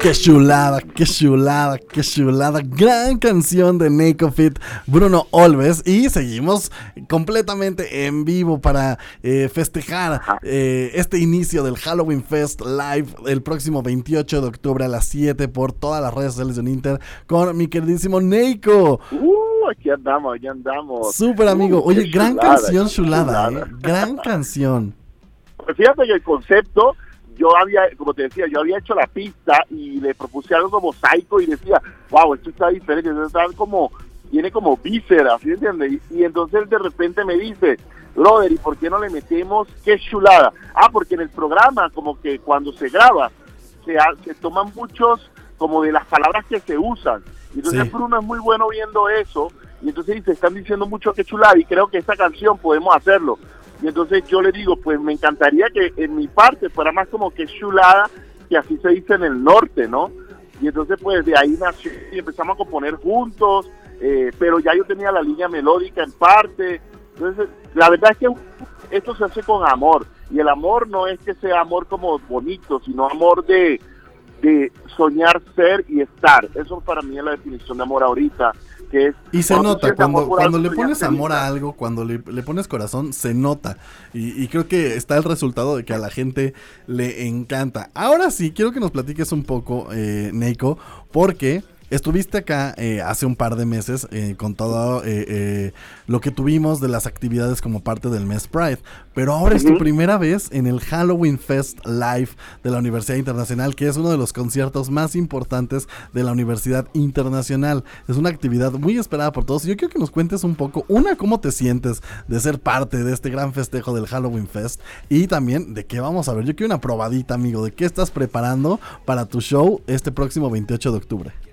Qué chulada, qué chulada, qué chulada. Gran canción de Neko Fit, Bruno Olves. Y seguimos completamente en vivo para eh, festejar eh, este inicio del Halloween Fest Live el próximo 28 de octubre a las 7 por todas las redes sociales de Uninter con mi queridísimo Neiko. Uh, aquí andamos, aquí andamos. Súper amigo. Uh, Oye, qué gran chulada, canción qué chulada. ¿eh? Gran canción. Pues fíjate que el concepto, yo había, como te decía, yo había hecho la pista y le propuse algo como psycho y decía, wow, esto está diferente, esto está como, tiene como vísceras, ¿sí entiendes? Y, y entonces él de repente me dice, brother, ¿y por qué no le metemos qué chulada? Ah, porque en el programa, como que cuando se graba, se, se toman muchos como de las palabras que se usan. Y entonces Sí. Bruno es muy bueno viendo eso. Y entonces dice, están diciendo mucho que chulada y creo que esta canción podemos hacerlo. Y entonces yo le digo, pues me encantaría que en mi parte fuera más como que chulada, que así se dice en el norte, ¿no? Y entonces pues de ahí nació y empezamos a componer juntos, eh, pero ya yo tenía la línea melódica en parte. Entonces la verdad es que esto se hace con amor. Y el amor no es que sea amor como bonito, sino amor de, de soñar ser y estar. Eso para mí es la definición de amor ahorita, que es... Y se nota, cuando, cuando algo, le pones amor a algo, cuando le, le pones corazón, se nota. Y, y creo que está el resultado de que a la gente le encanta. Ahora sí, quiero que nos platiques un poco, eh, Neiko, porque estuviste acá eh, hace un par de meses eh, con todo eh, eh, lo que tuvimos de las actividades como parte del mes Pride. Pero ahora es tu primera vez en el Halloween Fest Live de la Universidad Internacional, que es uno de los conciertos más importantes de la Universidad Internacional. Es una actividad muy esperada por todos. Yo quiero que nos cuentes un poco, una, cómo te sientes de ser parte de este gran festejo del Halloween Fest y también de qué vamos a ver. Yo quiero una probadita, amigo, de qué estás preparando para tu show este próximo 28 de octubre.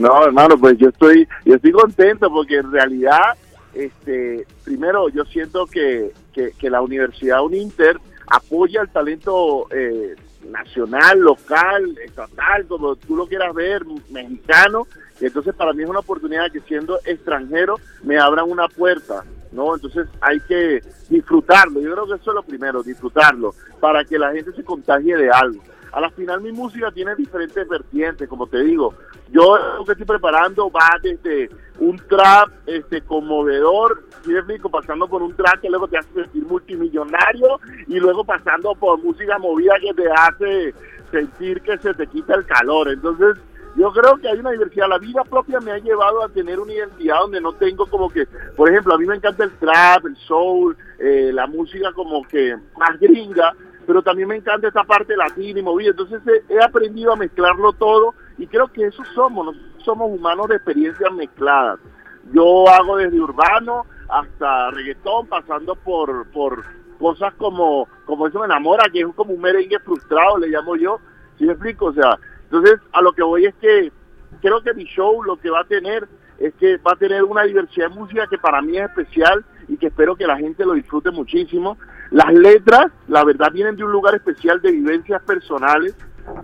No, hermano, pues yo estoy, yo estoy contento porque en realidad, este, primero yo siento que, que, la Universidad Uninter apoya el talento eh, nacional, local, estatal, como tú lo quieras ver, mexicano. Y entonces para mí es una oportunidad que siendo extranjero me abran una puerta, ¿no? Entonces hay que disfrutarlo. Yo creo que eso es lo primero, disfrutarlo, para que la gente se contagie de algo. A la final mi música tiene diferentes vertientes, como te digo. Yo lo que estoy preparando va desde un trap este conmovedor, ¿sí me explico? pasando por un trap que luego te hace sentir multimillonario y luego pasando por música movida que te hace sentir que se te quita el calor. Entonces, yo creo que hay una diversidad. La vida propia me ha llevado a tener una identidad donde no tengo como que, por ejemplo, a mí me encanta el trap, el soul, eh, la música como que más gringa, pero también me encanta esta parte latina y movida. Entonces he, aprendido a mezclarlo todo y creo que eso somos, somos humanos de experiencias mezcladas. Yo hago desde urbano hasta reggaetón, pasando por, por cosas como, como eso me enamora, que es como un merengue frustrado, le llamo yo. ¿Sí me explico? O sea, entonces a lo que voy es que creo que mi show lo que va a tener es que va a tener una diversidad de música que para mí es especial y que espero que la gente lo disfrute muchísimo. Las letras, la verdad, vienen de un lugar especial de vivencias personales.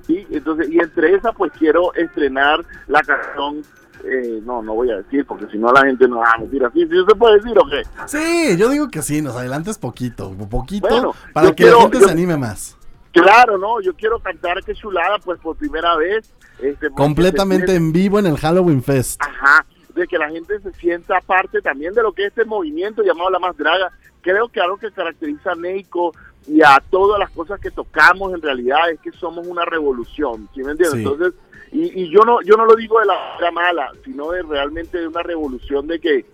¿sí? Entonces, y entre esas, pues quiero estrenar la canción. eh, no, no voy a decir porque si no la gente no va a decir así. ¿Sí se puede decir o qué? Sí, yo digo que sí, nos adelantes poquito, poquito, Bueno, para que quiero- la gente yo- se anime más. Claro, no, yo quiero cantar que chulada, pues por primera vez. Este, Completamente en vivo en el Halloween Fest. Ajá, de que la gente se sienta parte también de lo que es este movimiento llamado La Más Draga. Creo que algo que caracteriza a Neiko y a todas las cosas que tocamos en realidad es que somos una revolución, ¿sí me entiendes? Sí. Entonces, y, y yo no yo no lo digo de la manera mala, sino de realmente de una revolución de que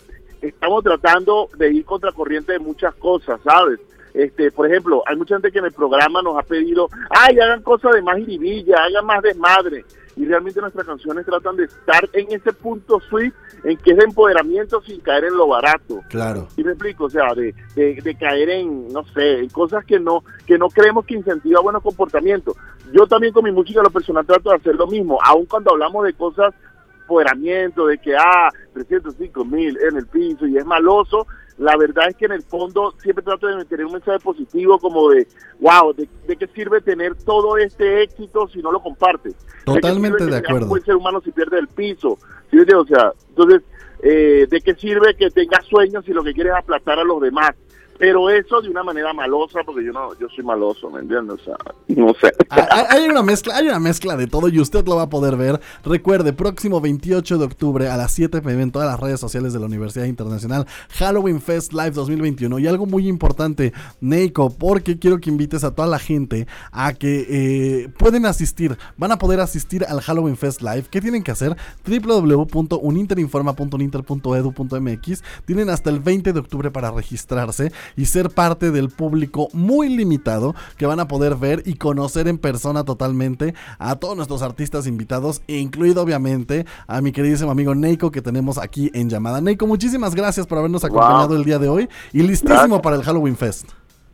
estamos tratando de ir contracorriente de muchas cosas, ¿sabes? Este, por ejemplo, hay mucha gente que en el programa nos ha pedido, ay, hagan cosas de más jiribilla, hagan más desmadre. Y realmente nuestras canciones tratan de estar en ese punto sweet en que es de empoderamiento sin caer en lo barato. Claro. ¿Sí me explico? O sea, de, de, de caer en, no sé, en cosas que no, que no creemos que incentiva buenos comportamientos. Yo también con mi música, lo personal, trato de hacer lo mismo, aun cuando hablamos de cosas, empoderamiento, de que, ah, 305 mil en el piso y es maloso, la verdad es que en el fondo siempre trato de tener un mensaje positivo como de, wow, ¿de, de qué sirve tener todo este éxito si no lo compartes? ¿De Totalmente de seas acuerdo. un ser humano si pierde el piso? ¿Sí? O sea, entonces, eh, ¿de qué sirve que tengas sueños si lo que quieres es aplastar a los demás? Pero eso de una manera malosa, porque yo no, yo soy maloso, ¿me entiendes? O sea, no sé. Ah, Hay hay una mezcla, hay una mezcla de todo y usted lo va a poder ver. Recuerde, próximo 28 de octubre a las 7 pm en todas las redes sociales de la Universidad Internacional Halloween Fest Live 2021 y algo muy importante, Neiko, porque quiero que invites a toda la gente a que eh, pueden asistir, van a poder asistir al Halloween Fest Live. ¿Qué tienen que hacer? www.uninterinforma.uninter.edu.mx Tienen hasta el 20 de octubre para registrarse y ser parte del público muy limitado que van a poder ver y conocer en persona totalmente a todos nuestros artistas invitados, incluido obviamente a mi queridísimo amigo Neiko que tenemos aquí en llamada. Neiko, muchísimas gracias por habernos acompañado Wow. el día de hoy y listísimo Gracias. para el Halloween Fest.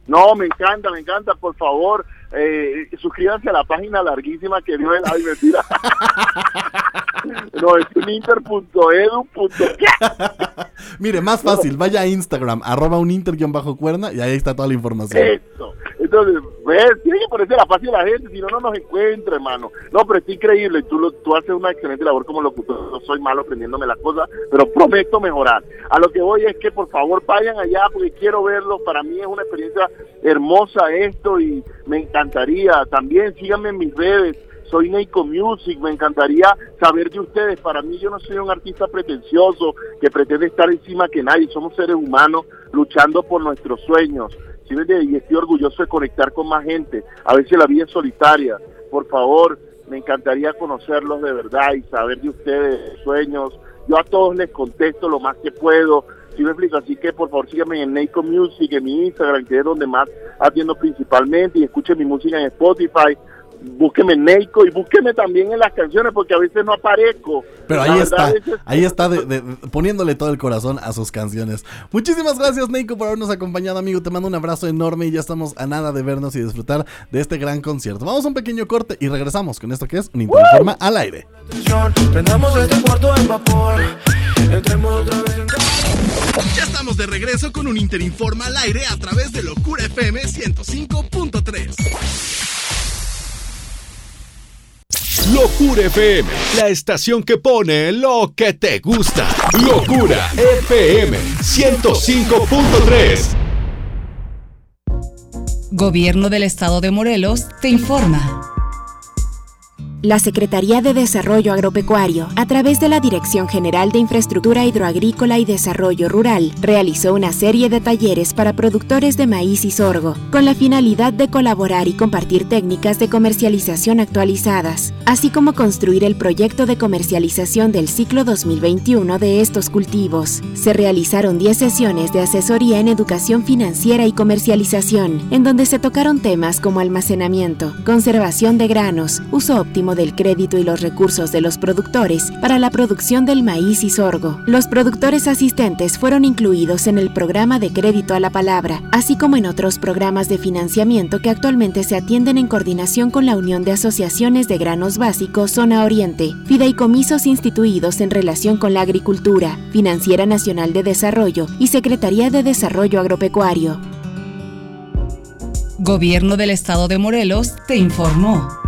No, me encanta, me encanta, por favor, eh, suscríbanse a la página larguísima que dio el... Ay, mentira. [LAUGHS] no, es uninter.edu. [LAUGHS] Mire, más fácil, vaya a Instagram, arroba un bajo cuerna y ahí está toda la información. Eso. Entonces, ves, tiene que ponerse la fácil a la gente, si no, no nos encuentra, hermano. No, pero es increíble. Tú, lo- tú haces una excelente labor como locutor. No soy malo aprendiéndome las cosas, pero prometo mejorar. A lo que voy es que, por favor, vayan allá porque quiero verlos. Para mí es una experiencia hermosa esto y me encantaría. También síganme en mis redes. Soy Neiko Music, me encantaría saber de ustedes. Para mí yo no soy un artista pretencioso que pretende estar encima que nadie. Somos seres humanos luchando por nuestros sueños. ¿sí me? Y estoy orgulloso de conectar con más gente. A veces la vida es solitaria. Por favor, me encantaría conocerlos de verdad y saber de ustedes, sueños. Yo a todos les contesto lo más que puedo. ¿Sí? Así que por favor síganme en Neiko Music, en mi Instagram, que es donde más atiendo principalmente, y escuchen mi música en Spotify. Búsqueme en Neiko y búsqueme también en las canciones porque a veces no aparezco. Pero ahí está, ahí está de- de- de- poniéndole todo el corazón a sus canciones. Muchísimas gracias, Neiko, por habernos acompañado, amigo. Te mando un abrazo enorme y ya estamos a nada de vernos y disfrutar de este gran concierto. Vamos a un pequeño corte y regresamos con esto que es un Interinforma al aire. Prendamos este cuarto en vapor. Ya estamos de regreso con un Interinforma al aire a través de Locura FM 105.3. Locura FM, la estación que pone lo que te gusta. Locura FM 105.3. Gobierno del Estado de Morelos te informa. La Secretaría de Desarrollo Agropecuario, a través de la Dirección General de Infraestructura Hidroagrícola y Desarrollo Rural, realizó una serie de talleres para productores de maíz y sorgo, con la finalidad de colaborar y compartir técnicas de comercialización actualizadas, así como construir el proyecto de comercialización del ciclo 2021 de estos cultivos. Se realizaron 10 sesiones de asesoría en educación financiera y comercialización, en donde se tocaron temas como almacenamiento, conservación de granos, uso óptimo del crédito y los recursos de los productores para la producción del maíz y sorgo. Los productores asistentes fueron incluidos en el programa de crédito a la palabra, así como en otros programas de financiamiento que actualmente se atienden en coordinación con la Unión de Asociaciones de Granos Básicos Zona Oriente, fideicomisos instituidos en relación con la agricultura, Financiera Nacional de Desarrollo y Secretaría de Desarrollo Agropecuario. Gobierno del Estado de Morelos te informó.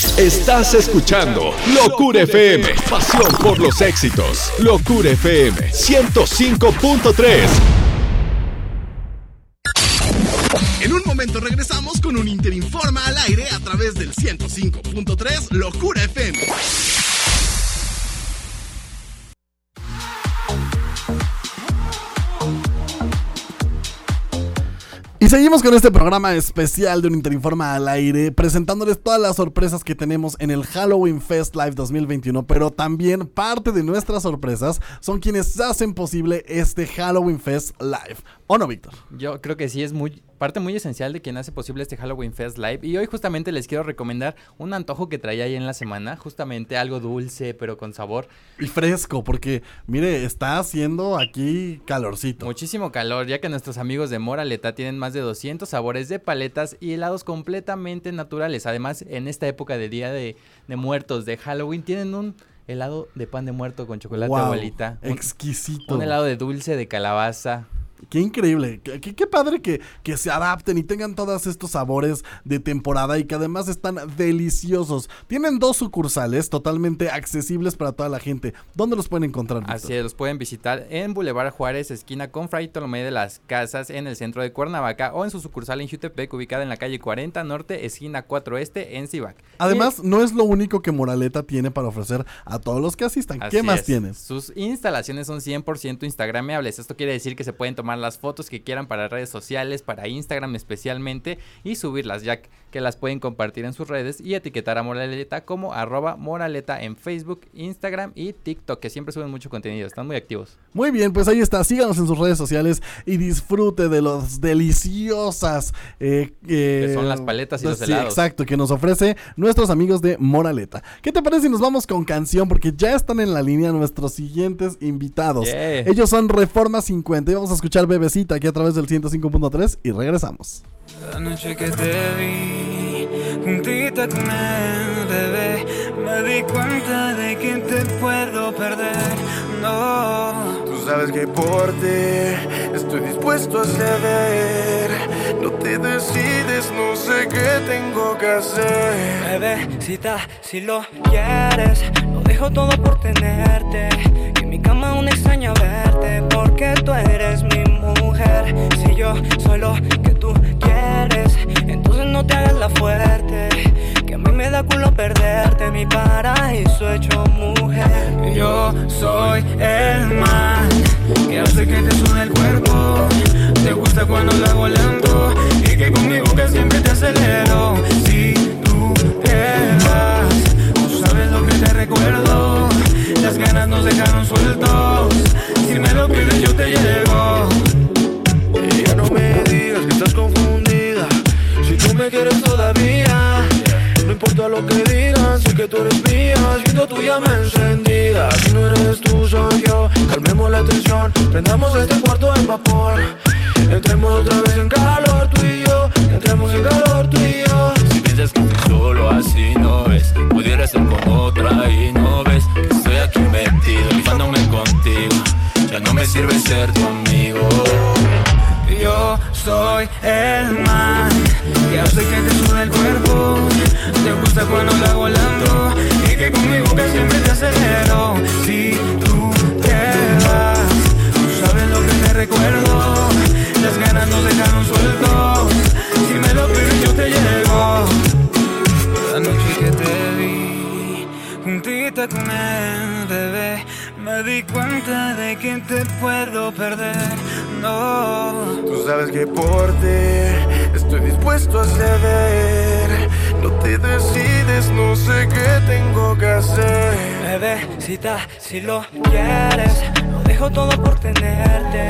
Estás escuchando Locura FM, pasión por los éxitos. Locura FM 105.3. En un momento regresamos con un Interinforma al aire a través del 105.3 Locura FM. Seguimos con este programa especial de un Interinforma al aire, presentándoles todas las sorpresas que tenemos en el Halloween Fest Live 2021, pero también parte de nuestras sorpresas son quienes hacen posible este Halloween Fest Live. ¿O no, Víctor? Yo creo que sí es muy parte muy esencial de quien hace posible este Halloween Fest Live. Y hoy justamente les quiero recomendar un antojo que traía ahí en la semana. Justamente algo dulce, pero con sabor. Y fresco, porque mire, está haciendo aquí calorcito. Muchísimo calor, ya que nuestros amigos de Moraleta tienen más de 200 sabores de paletas y helados completamente naturales. Además, en esta época de Día de, de Muertos, de Halloween, tienen un helado de pan de muerto con chocolate, Guau, abuelita. Un- exquisito. Un helado de dulce de calabaza. Qué increíble, qué, padre que, que se adapten y tengan todos estos sabores de temporada y que además están deliciosos. Tienen dos sucursales totalmente accesibles para toda la gente. ¿Dónde los pueden encontrar? Así es, los pueden visitar en Boulevard Juárez, esquina con Fray Tolomé de las Casas, en el centro de Cuernavaca, o en su sucursal en Jutepec, ubicada en la calle 40 Norte, esquina 4 Este, en Cibac. Además, no es lo único que Moraleta tiene para ofrecer a todos los que asistan. ¿Qué más es. tienes? Sus instalaciones son 100% instagrameables. Esto quiere decir que se pueden tomar las fotos que quieran para redes sociales, para Instagram especialmente, y subirlas, ya que las pueden compartir en sus redes y etiquetar a Moraleta como arroba Moraleta en Facebook, Instagram y TikTok, que siempre suben mucho contenido. Están muy activos. Muy bien, pues ahí está. Síganos en sus redes sociales y disfrute de los deliciosas eh, eh, Que son las paletas y los sí, helados. Exacto, que nos ofrece nuestros amigos de Moraleta. ¿Qué te parece si nos vamos con canción? Porque ya están en la línea nuestros siguientes invitados. Yeah. Ellos son Reforma 50 y vamos a escuchar Bebecita aquí a través del 105.3 y regresamos. La noche que te vi juntita con él, bebé, me di cuenta de que te puedo perder. No, Tú sabes que por ti estoy dispuesto a ceder. No te decides, no sé qué tengo que hacer. bebecita, si lo quieres, lo dejo todo por tenerte. Que en mi cama aún extraña verte, porque tú eres mi mujer. Si yo soy lo que tú quieres, entonces no te hagas la fuerte. Que a mí me da culo perderte, mi paraíso hecho mujer. Yo soy el man que hace que te suene el cuerpo. Te gusta cuando lo hago lento y que conmigo que siempre te acelero. Si tú te vas, tú sabes lo que te recuerdo. Las ganas nos dejaron sueltos. Si me lo pides, yo te llevo. Me digas que estás confundida. Si tú me quieres todavía, no importa lo que digan, sé que tú eres mía. Siento tu llama encendida. Si no eres tú, soy yo. Calmemos la tensión, prendamos este cuarto en vapor. Entremos otra vez en calor, tú y yo. Entremos en calor, Bebecita, si lo quieres Lo dejo todo por tenerte.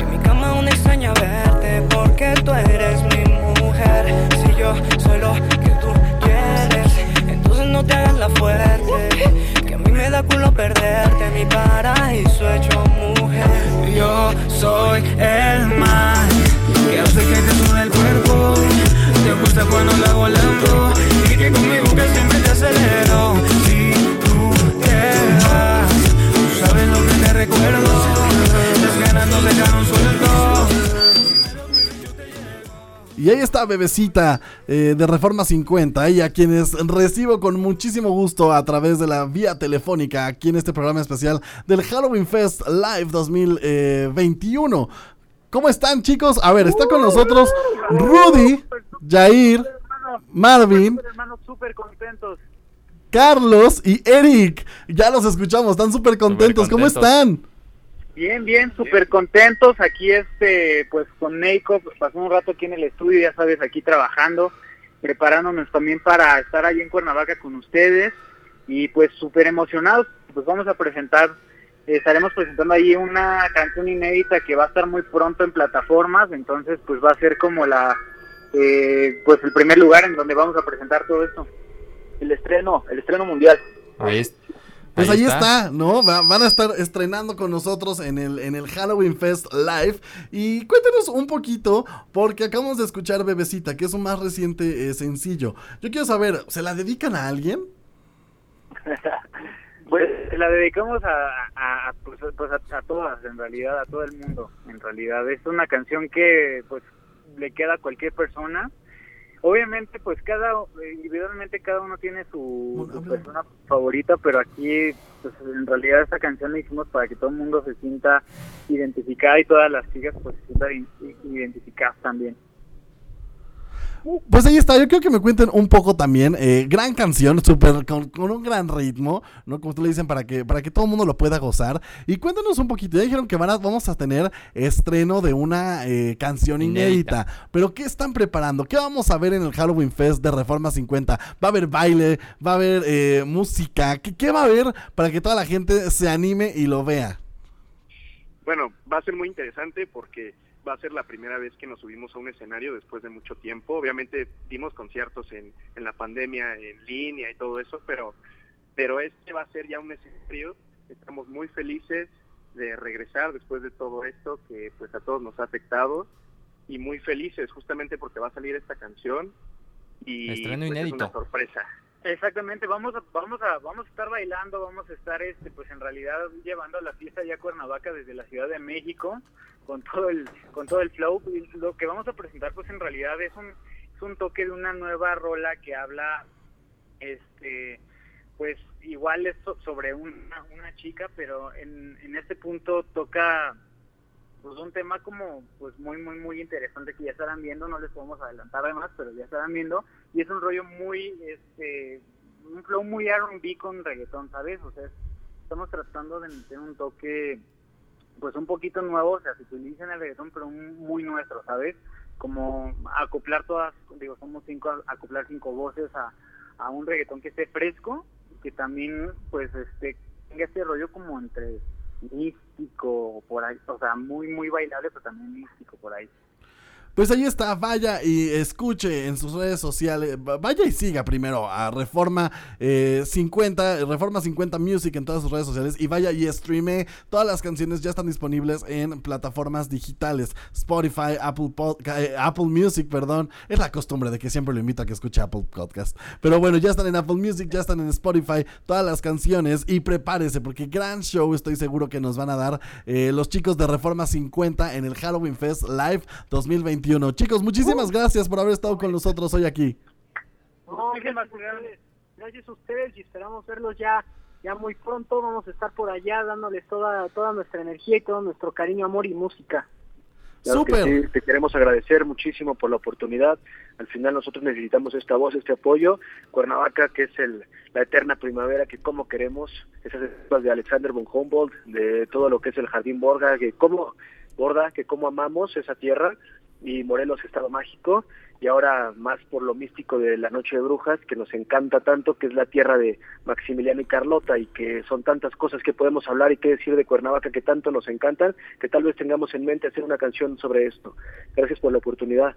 En mi cama aún extraña verte Porque tú eres mi mujer. Si yo soy lo que tú quieres Entonces no te hagas la fuerte. Que a mí me da culo perderte Mi paraíso hecho mujer. Yo soy el man Que hace que te suene el cuerpo. Te gusta cuando lo hago lento Y que conmigo que siempre te acelero te vas Tú sabes lo que te recuerdo Las ganas nos dejaron sueltos Y ahí está Bebecita eh, de Reforma 50 y a quienes recibo con muchísimo gusto a través de la vía telefónica aquí en este programa especial del Halloween Fest Live 2021. ¿Cómo están chicos? A ver, está con nosotros Rudy, Jair, Marvin, hermanos súper contentos. Carlos y Eric. Ya los escuchamos, están súper contentos. ¿Cómo están? Bien, bien, súper contentos. Aquí, este, pues con Neiko, pues pasó un rato aquí en el estudio, ya sabes, aquí trabajando, preparándonos también para estar allí en Cuernavaca con ustedes. Y pues súper emocionados, pues vamos a presentar estaremos presentando ahí una canción inédita que va a estar muy pronto en plataformas, entonces pues va a ser como la eh, pues el primer lugar en donde vamos a presentar todo esto. El estreno, el estreno mundial. Ahí es- Pues ahí, está. ¿no? Va- van a estar estrenando con nosotros en el, en el Halloween Fest Live. Y cuéntanos un poquito, porque acabamos de escuchar Bebecita, que es un más reciente eh, sencillo. Yo quiero saber, ¿se la dedican a alguien? [LAUGHS] Pues la dedicamos a, a, a, pues, pues, a, a todas, en realidad, a todo el mundo, en realidad. Es una canción que pues le queda a cualquier persona. Obviamente, pues cada, individualmente cada uno tiene su, su persona favorita, pero aquí, pues en realidad esta canción la hicimos para que todo el mundo se sienta identificada y todas las chicas pues se sientan identificadas también. Pues ahí está, yo quiero que me cuenten un poco también. eh, gran canción, súper, con, con un gran ritmo, ¿no? Como tú le dicen, para que, para que todo el mundo lo pueda gozar. Y cuéntanos un poquito, ya dijeron que van a- vamos a tener estreno de una eh, canción inédita. Pero ¿qué están preparando? ¿Qué vamos a ver en el Halloween Fest de Reforma 50? ¿Va a haber baile? ¿Va a haber eh, música? ¿Qué, ¿Qué va a haber para que toda la gente se anime y lo vea? Bueno, va a ser muy interesante porque va a ser la primera vez que nos subimos a un escenario después de mucho tiempo. Obviamente dimos conciertos en, en la pandemia en línea y todo eso, pero, pero este va a ser ya un escenario. Estamos muy felices de regresar después de todo esto que pues a todos nos ha afectado y muy felices justamente porque va a salir esta canción y Estreno pues, es inédito. una sorpresa. Exactamente, vamos a, vamos a, vamos a estar bailando, vamos a estar, este, pues en realidad llevando la fiesta ya a Cuernavaca desde la Ciudad de México con todo el, con todo el flow. Lo que vamos a presentar, pues en realidad es un, es un toque de una nueva rola que habla, este, pues igual es so- sobre una, una chica, pero en, en este punto toca pues un tema como pues muy muy muy interesante que ya estarán viendo. No les podemos adelantar además pero ya estarán viendo. Y es un rollo muy este un flow muy R&B con reggaetón sabes o sea es- estamos tratando de meter un toque pues un poquito nuevo o sea se utiliza en el reggaetón pero muy nuestro sabes como acoplar todas digo somos cinco acoplar cinco voces a, a un reggaetón que esté fresco que también pues este tenga este rollo como entre místico por ahí, o sea, muy muy bailable, pero también místico por ahí. Pues ahí está, vaya y escuche en sus redes sociales, va- vaya y siga primero a Reforma eh, 50, Reforma 50 Music en todas sus redes sociales y vaya y streame, todas las canciones ya están disponibles en plataformas digitales, Spotify, Apple, eh, Apple Music, perdón, es la costumbre de que siempre lo invito a que escuche Apple Podcast, pero bueno, ya están en Apple Music, ya están en Spotify, todas las canciones. Y prepárese porque gran show estoy seguro que nos van a dar eh, los chicos de Reforma 50 en el Halloween Fest Live 2021. Chicos, muchísimas gracias por haber estado con nosotros hoy aquí. Muchísimas gracias. Gracias a ustedes y esperamos verlos ya ya muy pronto. Vamos a estar por allá dándoles toda toda nuestra energía y todo nuestro cariño, amor y música. Claro que sí, te queremos agradecer muchísimo por la oportunidad. Al final nosotros necesitamos esta voz, este apoyo. Cuernavaca, que es el, la eterna primavera que como queremos, esas etapas de Alexander von Humboldt, de todo lo que es el Jardín Borga, que como Borda, que como amamos esa tierra, y Morelos, Estado Mágico, y ahora más por lo místico de la Noche de Brujas, que nos encanta tanto, que es la tierra de Maximiliano y Carlota, y que son tantas cosas que podemos hablar y que decir de Cuernavaca que tanto nos encantan, que tal vez tengamos en mente hacer una canción sobre esto. Gracias por la oportunidad.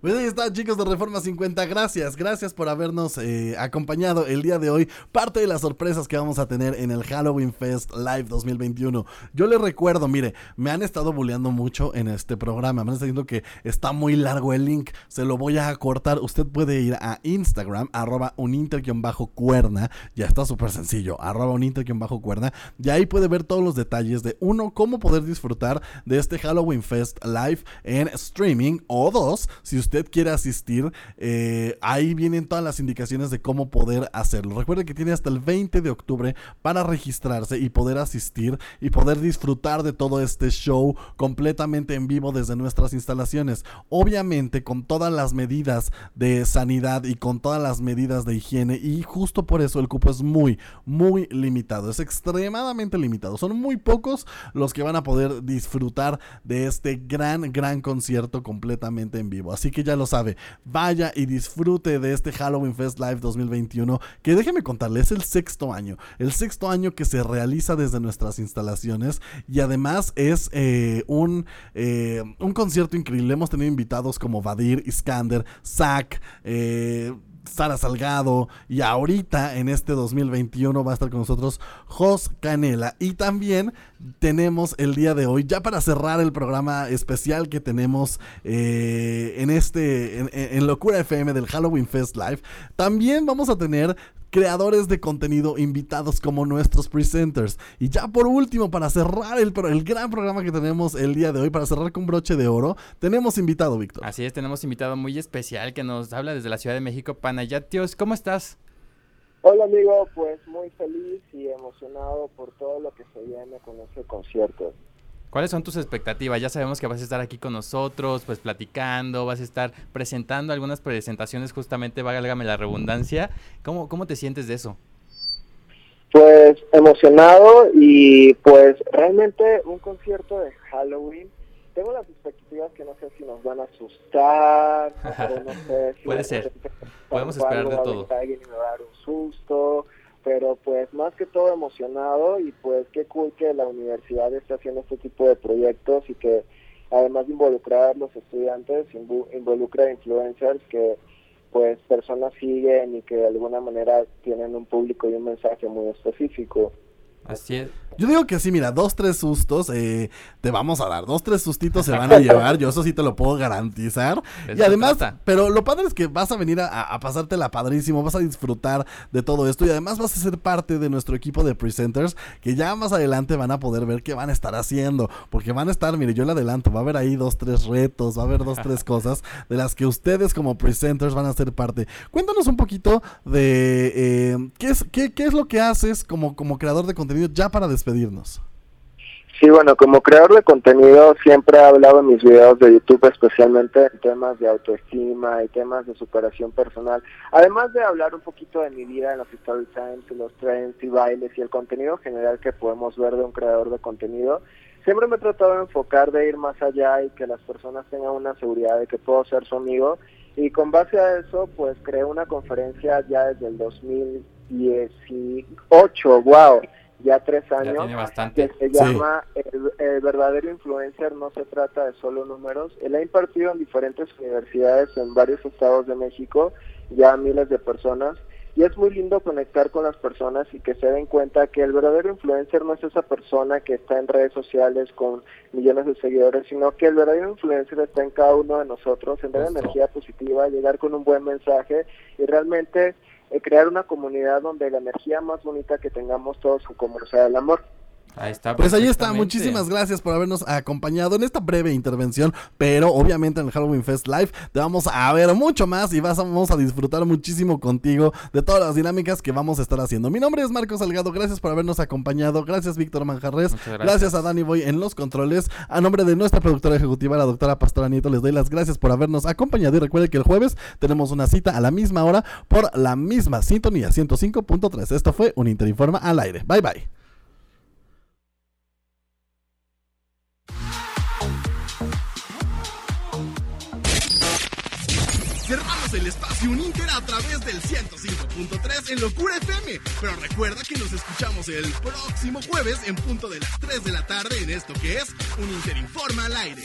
Pues ahí está, chicos de Reforma 50. Gracias, gracias por habernos eh, acompañado el día de hoy. Parte de las sorpresas que vamos a tener en el Halloween Fest Live 2021. Yo les recuerdo, mire, me han estado bulleando mucho en este programa. Me han estado diciendo que está muy largo el link. Se lo voy a cortar. Usted puede ir a Instagram, arroba uninter-cuerna. Ya está súper sencillo, arroba uninter-cuerna. Y ahí puede ver todos los detalles de uno, cómo poder disfrutar de este Halloween Fest Live en streaming. O dos, si usted quiere asistir, eh, ahí vienen todas las indicaciones de cómo poder hacerlo. Recuerde que tiene hasta el 20 de octubre para registrarse y poder asistir y poder disfrutar de todo este show completamente en vivo desde nuestras instalaciones. Obviamente con todas las medidas de sanidad y con todas las medidas de higiene y justo por eso el cupo es muy, muy limitado. Es extremadamente limitado. Son muy pocos los que van a poder disfrutar de este gran, gran concierto completamente en vivo. Así que ya lo sabe, vaya y disfrute de este Halloween Fest Live 2021, que déjeme contarle, es el sexto año, el sexto año que se realiza desde nuestras instalaciones y además es eh, un, eh, un concierto increíble. Hemos tenido invitados como Vadir, Iskander, Zach, eh, Sara Salgado y ahorita en este 2021 va a estar con nosotros Jos Canela. Y también tenemos el día de hoy ya para cerrar el programa especial que tenemos eh, en este en, en Locura FM del Halloween Fest Live también vamos a tener creadores de contenido invitados como nuestros presenters. Y ya por último, para cerrar el, el, gran programa que tenemos el día de hoy, para cerrar con broche de oro, tenemos invitado, Víctor. Así es, tenemos invitado muy especial que nos habla desde la Ciudad de México, Panayatios. ¿Cómo estás? Hola amigo, pues muy feliz y emocionado por todo lo que se viene con este concierto. ¿Cuáles son tus expectativas? Ya sabemos que vas a estar aquí con nosotros, pues platicando, vas a estar presentando algunas presentaciones, justamente, válgame la redundancia. ¿Cómo, cómo te sientes de eso? Pues emocionado y pues realmente un concierto de Halloween. Tengo las expectativas que no sé si nos van a asustar, no sé [LAUGHS] si Puede ser. Podemos esperar de todo. Alguien me va a dar un susto pero pues más que todo emocionado y pues qué cool que la universidad esté haciendo este tipo de proyectos y que además de involucrar a los estudiantes, involucra influencers que pues personas siguen y que de alguna manera tienen un público y un mensaje muy específico. Así es. Yo digo que sí, mira, dos, tres sustos eh, te vamos a dar. Dos, tres sustitos se van a llevar. Yo eso sí te lo puedo garantizar. y además, pero lo padre es que vas a venir a, a, pasártela padrísimo. Vas a disfrutar de todo esto. Y además vas a ser parte de nuestro equipo de presenters. Que ya más adelante van a poder ver qué van a estar haciendo. Porque van a estar, mire, yo le adelanto. Va a haber ahí dos, tres retos. Va a haber dos, tres cosas de las que ustedes como presenters van a ser parte. Cuéntanos un poquito de eh, ¿qué, es, qué, qué es lo que haces como, como creador de contenido ya para despedirnos. Sí, bueno, como creador de contenido siempre he hablado en mis videos de YouTube especialmente en temas de autoestima y temas de superación personal. Además de hablar un poquito de mi vida en los story times los trends y bailes y el contenido general que podemos ver de un creador de contenido, siempre me he tratado de enfocar de ir más allá y que las personas tengan una seguridad de que puedo ser su amigo. Y con base a eso, pues creé una conferencia ya desde el 2018, wow ya tres años, que se llama el, el, verdadero influencer no se trata de solo números. Él ha impartido en diferentes universidades en varios estados de México, ya miles de personas, y es muy lindo conectar con las personas y que se den cuenta que el verdadero influencer no es esa persona que está en redes sociales con millones de seguidores, sino que el verdadero influencer está en cada uno de nosotros, en dar energía positiva, llegar con un buen mensaje y realmente crear una comunidad donde la energía más bonita que tengamos todos como sea el amor. Ahí está. Pues ahí está. Muchísimas gracias por habernos acompañado en esta breve intervención. Pero obviamente en el Halloween Fest Live te vamos a ver mucho más y vas vamos a disfrutar muchísimo contigo de todas las dinámicas que vamos a estar haciendo. Mi nombre es Marcos Salgado. Gracias por habernos acompañado. Gracias, Víctor Manjarres. Gracias. gracias. a Dani Boy en los controles. A nombre de nuestra productora ejecutiva, la doctora Pastora Nieto, les doy las gracias por habernos acompañado. Y recuerde que el jueves tenemos una cita a la misma hora por la misma sintonía 105.3. Esto fue un Interinforma al aire. Bye bye. Espacio Uninter a través del 105.3 en Locura FM. Pero recuerda que nos escuchamos el próximo jueves en punto de las 3 de la tarde en esto que es Un Inter Informa al aire.